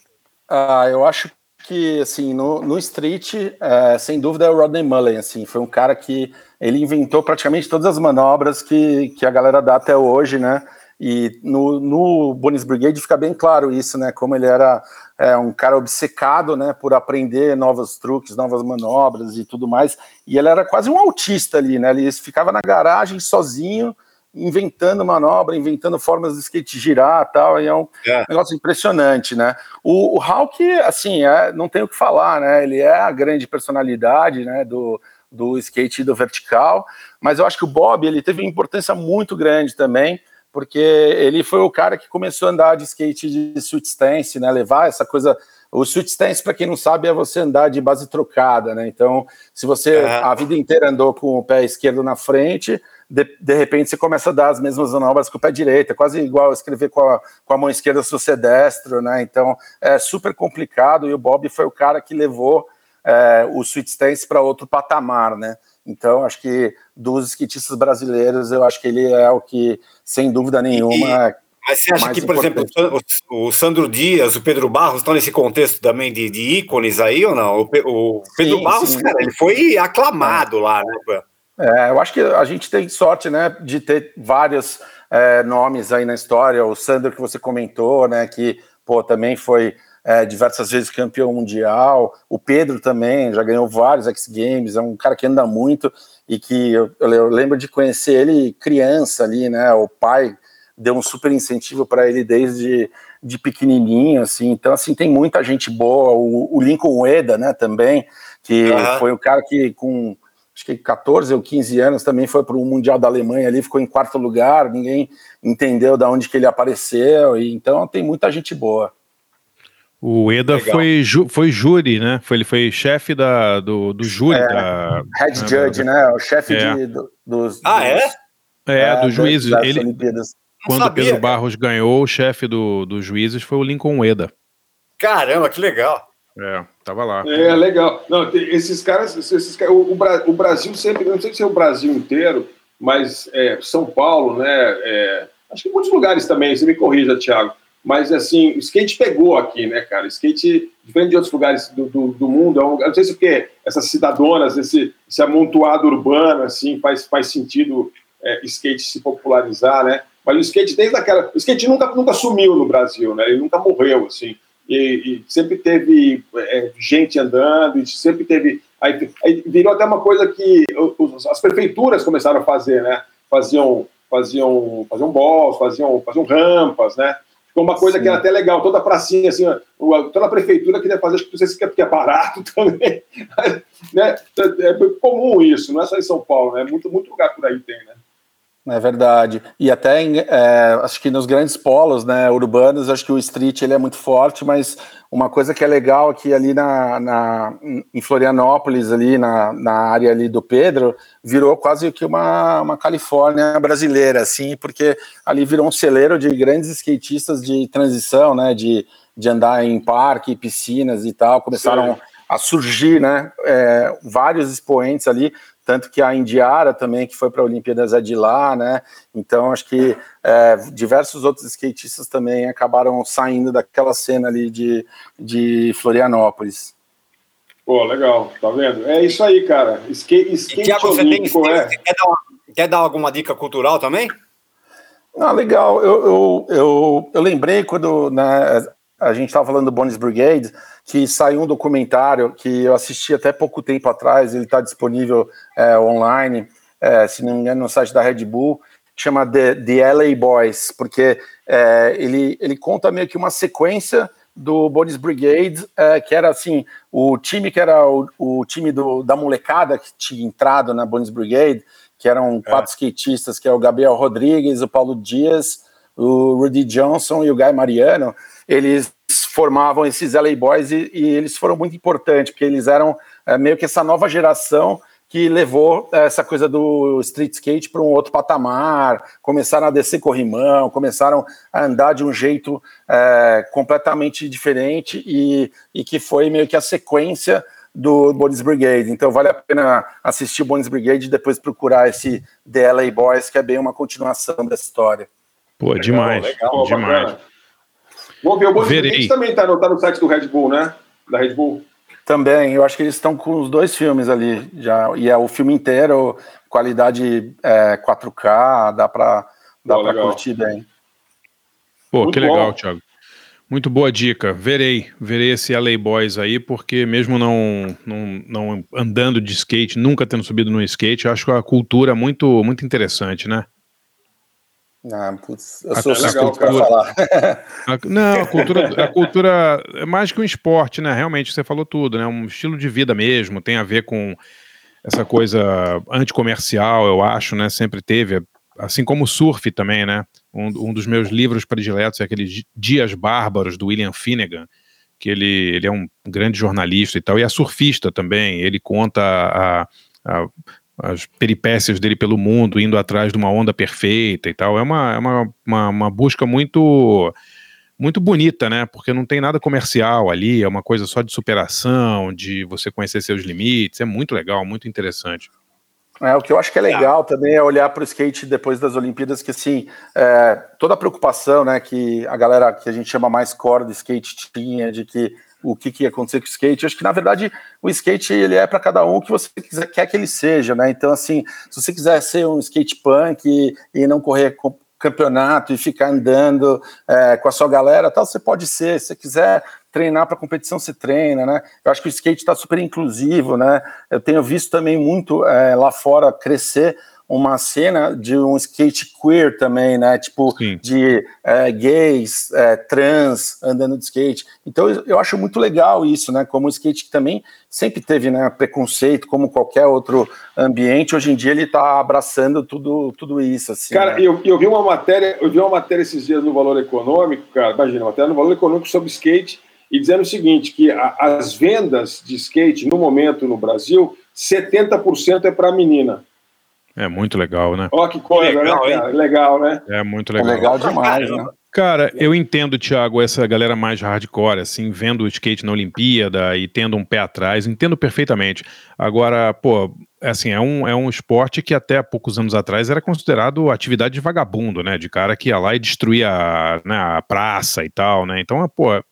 E: Ah, eu acho que, assim, no, no street, é, sem dúvida é o Rodney Mullen, assim, foi um cara que ele inventou praticamente todas as manobras que, que a galera dá até hoje, né, e no, no Bonis Brigade fica bem claro isso, né, como ele era é, um cara obcecado, né, por aprender novos truques, novas manobras e tudo mais, e ele era quase um autista ali, né, ele ficava na garagem sozinho, inventando manobra, inventando formas do skate girar tal, e é um
B: É.
E: negócio impressionante, né? O, o Hulk, assim, é, não tem o que falar, né? Ele é a grande personalidade, né, do, do skate do vertical, mas eu acho que o Bob ele teve uma importância muito grande também, porque ele foi o cara que começou a andar de skate de switch stance, né, levar essa coisa o switch stance, para quem não sabe, é você andar de base trocada, né? Então, se você a vida inteira andou com o pé esquerdo na frente, de, de repente você começa a dar as mesmas manobras com o pé direito, é quase igual escrever com a, com a mão esquerda se você é destro, né? Então, é super complicado e o Bob foi o cara que levou é, o switch stance para outro patamar, né? Então, acho que dos skatistas brasileiros, eu acho que ele é o que, sem dúvida nenhuma,
B: mas você acha que, por importante. exemplo, o, Sandro Dias, o Pedro Barros estão nesse contexto também de, de ícones aí ou não? O, o Pedro sim, Barros, sim. cara, ele foi aclamado lá, né?
E: É, eu acho que a gente tem sorte, né, de ter vários é, nomes aí na história. O Sandro que você comentou, né, que pô, também foi é, diversas vezes campeão mundial. O Pedro também já ganhou vários X Games. É um cara que anda muito e que eu, eu lembro de conhecer ele criança ali, né? O pai deu um super incentivo para ele desde de pequenininho, assim. Então, assim, tem muita gente boa. O, o Lincoln Ueda, né, também, que uhum. foi o cara que com acho que 14 ou 15 anos também foi para o Mundial da Alemanha ali, ficou em quarto lugar, ninguém entendeu da onde que ele apareceu, e então tem muita gente boa.
C: O Eda foi, ju, foi júri, né? Foi, ele foi chefe da, do, do júri.
E: É,
C: da,
E: head
C: né,
E: judge, né? O chefe
C: é.
E: do, dos.
B: Ah, é?
C: É, é dos juízes. Ele, quando o Pedro Barros ganhou, o chefe do, dos juízes foi o Lincoln Ueda.
B: Caramba, que legal.
C: É, tava lá.
D: É, legal. Não, esses caras, esses, o, o, Brasil sempre, não sei se é o Brasil inteiro, mas é, São Paulo, né? É, acho que em muitos lugares também, você me corrija, Thiago. Mas assim, o skate pegou aqui, né, cara? O skate, diferente de outros lugares do, do, do mundo, é um, não sei se porque essas cidadonas, esse, esse amontoado urbano, assim, faz, faz sentido é, skate se popularizar, né? Mas o skate, desde aquela. O skate nunca, nunca sumiu no Brasil, né? Ele nunca morreu, assim. E, e sempre teve é, gente andando, e sempre teve. Aí, aí, virou até uma coisa que os, as prefeituras começaram a fazer, né? Faziam, faziam, faziam balls, faziam, faziam rampas, né? Ficou uma coisa Sim. que era até legal, toda a pracinha, assim, toda a prefeitura queria fazer, acho que não sei se é porque é barato também. né? É comum isso, não é só em São Paulo, né? Muito, muito lugar por aí tem, né?
E: É verdade. E até é, acho que nos grandes polos né, urbanos, acho que o street ele é muito forte, mas uma coisa que é legal aqui ali na, na em Florianópolis, ali na, na área ali do Pedro, virou quase que uma, uma Califórnia brasileira, assim, porque ali virou um celeiro de grandes skatistas de transição, né? De, de andar em parque, piscinas e tal, começaram Sim. a surgir, né? É, vários expoentes ali tanto que a Indiara também, que foi para a Olimpíadas é de lá, né? Então acho que é, diversos outros skatistas também acabaram saindo daquela cena ali de, de Florianópolis.
D: Pô, legal, tá vendo? É isso aí, cara. Skate, skate
B: Tiago, você, tem, é. quer, dar uma, quer dar alguma dica cultural também?
E: Ah, legal. Eu, eu, eu, eu lembrei quando né, a gente estava falando do Bones Brigade, que saiu um documentário que eu assisti até pouco tempo atrás, ele está disponível é, online, é, se não me engano, no site da Red Bull, que chama The, The LA Boys, porque é, ele, ele conta meio que uma sequência do Bones Brigade, é, que era assim, o time que era o, o time do, da molecada que tinha entrado na Bones Brigade, que eram é. quatro skatistas, que é o Gabriel Rodrigues, o Paulo Dias, o Rudy Johnson e o Guy Mariano, eles formavam esses LA Boys e, e eles foram muito importantes, porque eles eram é, meio que essa nova geração que levou é, essa coisa do street skate para um outro patamar, começaram a descer corrimão, começaram a andar de um jeito é, completamente diferente e, e que foi meio que a sequência do Bones Brigade. Então vale a pena assistir o Bones Brigade e depois procurar esse The LA Boys, que é bem uma continuação dessa história.
C: Pô, legal, demais. Legal, demais. Bacana.
D: Vamos ver, o Bolshevik também está no, tá no site do Red Bull, né? Da Red Bull.
E: Também, eu acho que eles estão com os dois filmes ali já, e é o filme inteiro, qualidade é, 4K, dá para dá para curtir bem.
C: Pô, Muito que legal, bom. Thiago. Muito boa dica. Verei, verei esse LA Boys aí, porque mesmo não, não, não andando de skate, nunca tendo subido no skate, acho a cultura muito muito interessante, né?
E: Ah, putz, eu sou legal para falar.
C: A, não, a cultura, a cultura é mais que um esporte, né? Realmente, você falou tudo, né? Um estilo de vida mesmo, tem a ver com essa coisa anticomercial, eu acho, né? Sempre teve, assim como o surf também, né? Um, um dos meus livros prediletos é aquele Dias Bárbaros, do William Finnegan, que ele, ele é um grande jornalista e tal, e é surfista também. Ele conta a, a, as peripécias dele pelo mundo, indo atrás de uma onda perfeita e tal. É uma, é uma, uma, uma busca muito muito bonita, né? Porque não tem nada comercial ali, é uma coisa só de superação, de você conhecer seus limites. É muito legal, muito interessante.
E: É, o que eu acho que é legal também é olhar para o skate depois das Olimpíadas, que assim, é, toda a preocupação, né, que a galera que a gente chama mais core do skate tinha, de que o que, que ia acontecer com o skate, eu acho que na verdade o skate ele é para cada um o que você quiser, quer que ele seja, né? Então, assim, se você quiser ser um skate punk e, e não correr campeonato e ficar andando é, com a sua galera, tal, você pode ser. Se você quiser treinar para competição, você treina, né? Eu acho que o skate está super inclusivo, né? Eu tenho visto também muito é, lá fora crescer uma cena de um skate queer também, né? Tipo,
C: Sim.
E: de é, gays, é, trans andando de skate. Então eu, acho muito legal isso, né? Como o skate que também sempre teve né, preconceito, como qualquer outro ambiente, hoje em dia ele está abraçando tudo, tudo isso. Assim,
D: Cara,
E: né?
D: eu, eu vi uma matéria, eu vi uma matéria esses dias no Valor Econômico, cara, imagina, uma matéria no Valor Econômico sobre skate, e dizendo o seguinte, que a- as vendas de skate no momento no Brasil, 70% é para menina.
C: É muito legal, né?
D: Olha que coisa,
B: Legal,
D: né, cara? Legal, né?
C: É muito
E: É
C: legal.
E: legal demais, né?
C: Cara, eu entendo, Thiago, essa galera mais hardcore, assim, vendo o skate na Olimpíada e tendo um pé atrás, entendo perfeitamente. Agora, pô, assim, é um, é um esporte que até poucos anos atrás era considerado atividade de vagabundo, né? De cara que ia lá e destruía a, né, a praça e tal, né? Então, pô, é,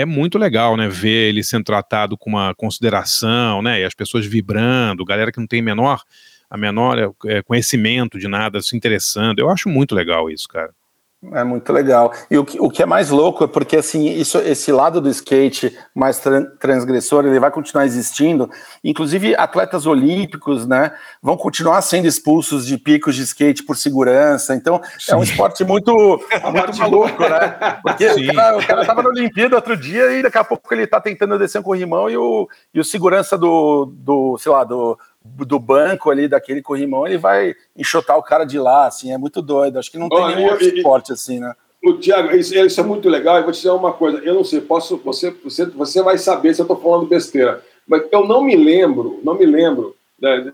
C: é muito legal, né? Ver ele sendo tratado com uma consideração, né? E as pessoas vibrando, galera que não tem menor, a menor é, conhecimento de nada, se interessando. Eu acho muito legal isso, cara.
E: É muito legal. E o que, o que é mais louco é porque assim, isso, esse lado do skate mais tran- transgressor, ele vai continuar existindo. Inclusive, atletas olímpicos, né, vão continuar sendo expulsos de picos de skate por segurança. Então, é um esporte muito, muito maluco, né? Porque
C: Sim.
E: o cara, o cara tava na Olimpíada outro dia e daqui a pouco ele tá tentando descer um corrimão e o, e o segurança do, do, sei lá, do, do banco ali daquele corrimão, ele vai enxotar o cara de lá, assim, é muito doido. Acho que não tem
D: Olha,
E: nenhum outro
D: e- e-
E: esporte assim, né?
D: O Tiago, isso, isso é muito legal. Eu vou te dizer uma coisa. Eu não sei, posso, você, você, você vai saber se eu estou falando besteira. Mas eu não me lembro, não me lembro né,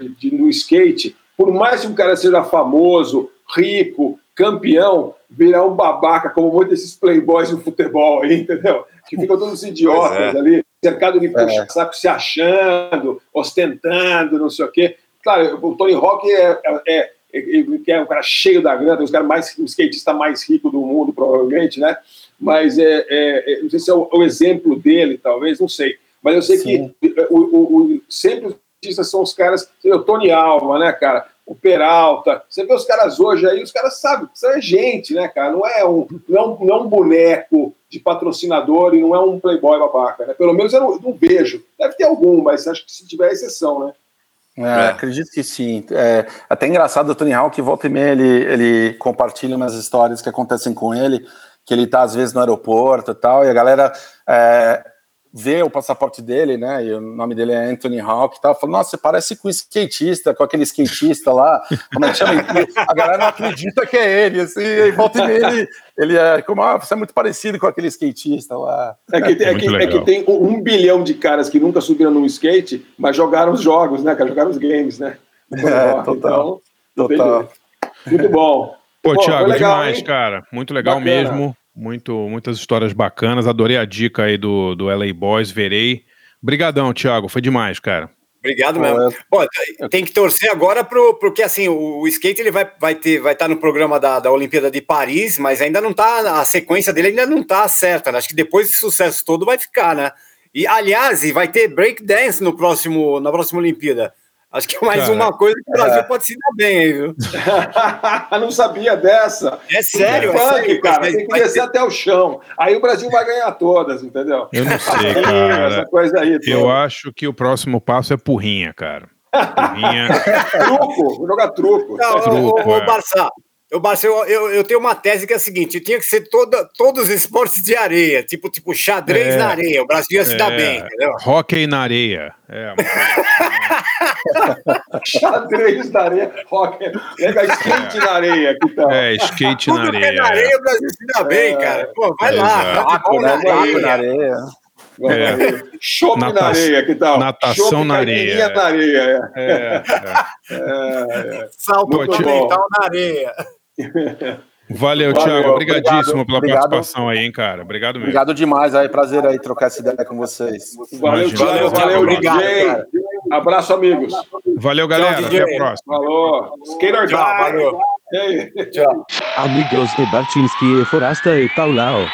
D: de, de- no skate. Por mais que o cara seja famoso, rico, campeão, virar um babaca como muitos desses playboys do futebol aí, entendeu? Que ficam todos idiotas
B: Pois é.
D: ali, cercado de
E: É.
D: puxa-saco, se achando, ostentando, não sei o quê. Claro, o Tony Hawk é, é, que é um cara cheio da grana, os caras mais, o skatista mais rico do mundo, provavelmente, né? Mas é, é, é- não sei se é o, o exemplo dele, talvez, não sei. Mas eu sei
E: Sim.
D: que o, o- sempre os skatistas são os caras, você vê o Tony Alva, né, cara? O Peralta, você vê os caras hoje aí, os caras sabem, isso é gente, né, cara? Não é um, não é não é um boneco de patrocinador e não é um playboy babaca, né? Pelo menos eu não, eu não vejo. Deve ter algum, mas acho que se tiver é exceção, né?
E: É, Acredito que sim. É, até engraçado o Tony Hawk, volta e meia, ele, ele compartilha umas histórias que acontecem com ele, que ele tá às vezes no aeroporto e tal, e a galera é, vê o passaporte dele, né? E o nome dele é Anthony Hawk e tal, fala, nossa, você parece com um skatista, com aquele skatista lá, como é que chama? A galera não acredita que é ele, assim, e volta e ele, ele é como, ah, você é muito parecido com aquele skatista lá.
D: É que, é, que, é que tem um, bilhão de caras que nunca subiram num skate, mas jogaram os jogos, né, cara? Jogaram os games, né?
E: É, total.
D: Então,
E: Total.
D: Muito bom.
C: Pô,
D: Pô,
C: Thiago,
D: legal,
C: demais,
D: hein?
C: cara. Muito legal
D: Bacana.
C: mesmo. Muito, muitas histórias bacanas. Adorei a dica aí do, do LA Boys, verei. Brigadão, Thiago. Foi demais, cara.
B: Obrigado mesmo.
E: eu-
B: Bom, tem que torcer agora pro, porque assim, o, o skate ele vai, vai ter vai estar no programa da, da Olimpíada de Paris, mas ainda não tá a sequência dele ainda não tá certa, né? Acho que depois desse sucesso todo vai ficar, né? E aliás, vai ter break dance no próximo na próxima Olimpíada. Acho que é mais
C: Cara,
B: uma coisa que o Brasil
E: é.
B: pode se dar bem aí, viu?
D: não sabia dessa.
B: É sério, é
D: Funk,
B: sério.
D: cara. Tem que descer
B: ter-
D: até o chão. Aí o Brasil vai ganhar todas, entendeu?
C: Eu não sei,
D: Essa
C: cara.
D: coisa aí.
C: Eu acho que o próximo passo é Purrinha, cara. Purrinha.
D: Truco, vou jogar truco.
B: Não,
C: Truco,
B: ô, ô, ô,
C: é.
B: Barça, eu, eu, eu, tenho uma tese que é a seguinte: tinha que ser toda, todos os esportes de areia, tipo, tipo xadrez
C: É.
B: na areia. O Brasil ia se dar bem, entendeu?
C: Hockey na areia. É?
D: Xadrez na areia, rock. Pega skate na areia, que tal?
C: É, skate na
B: Tudo que é
C: areia.
B: na areia, o Brasil se dá bem,
D: É.
B: cara. Pô, vai lá.
E: Taco, né?
B: futebol
E: Taco na areia.
C: É.
D: Chopp na
C: Nata-
D: areia, que tal?
C: natação na areia.
D: na areia. é.
C: É, é.
D: É, é.
B: Salto
C: Muito
B: mental na areia.
C: Valeu,
D: Valeu,
C: Thiago. Obrigadíssimo
E: obrigado,
C: pela
E: obrigado.
C: participação aí, hein, cara. Obrigado mesmo.
E: Obrigado demais aí, prazer aí trocar essa ideia com vocês.
D: Valeu,
C: Imagina.
D: Thiago.
B: Valeu,
D: Valeu.
B: Obrigado,
D: DJ. Abraço, amigos.
C: Valeu, galera.
B: Tchau,
C: Até a próxima.
D: Falou. Skater
B: Tchau, valeu.
D: Ei.
A: Amigos de Bartinski e Forasta e Paulão.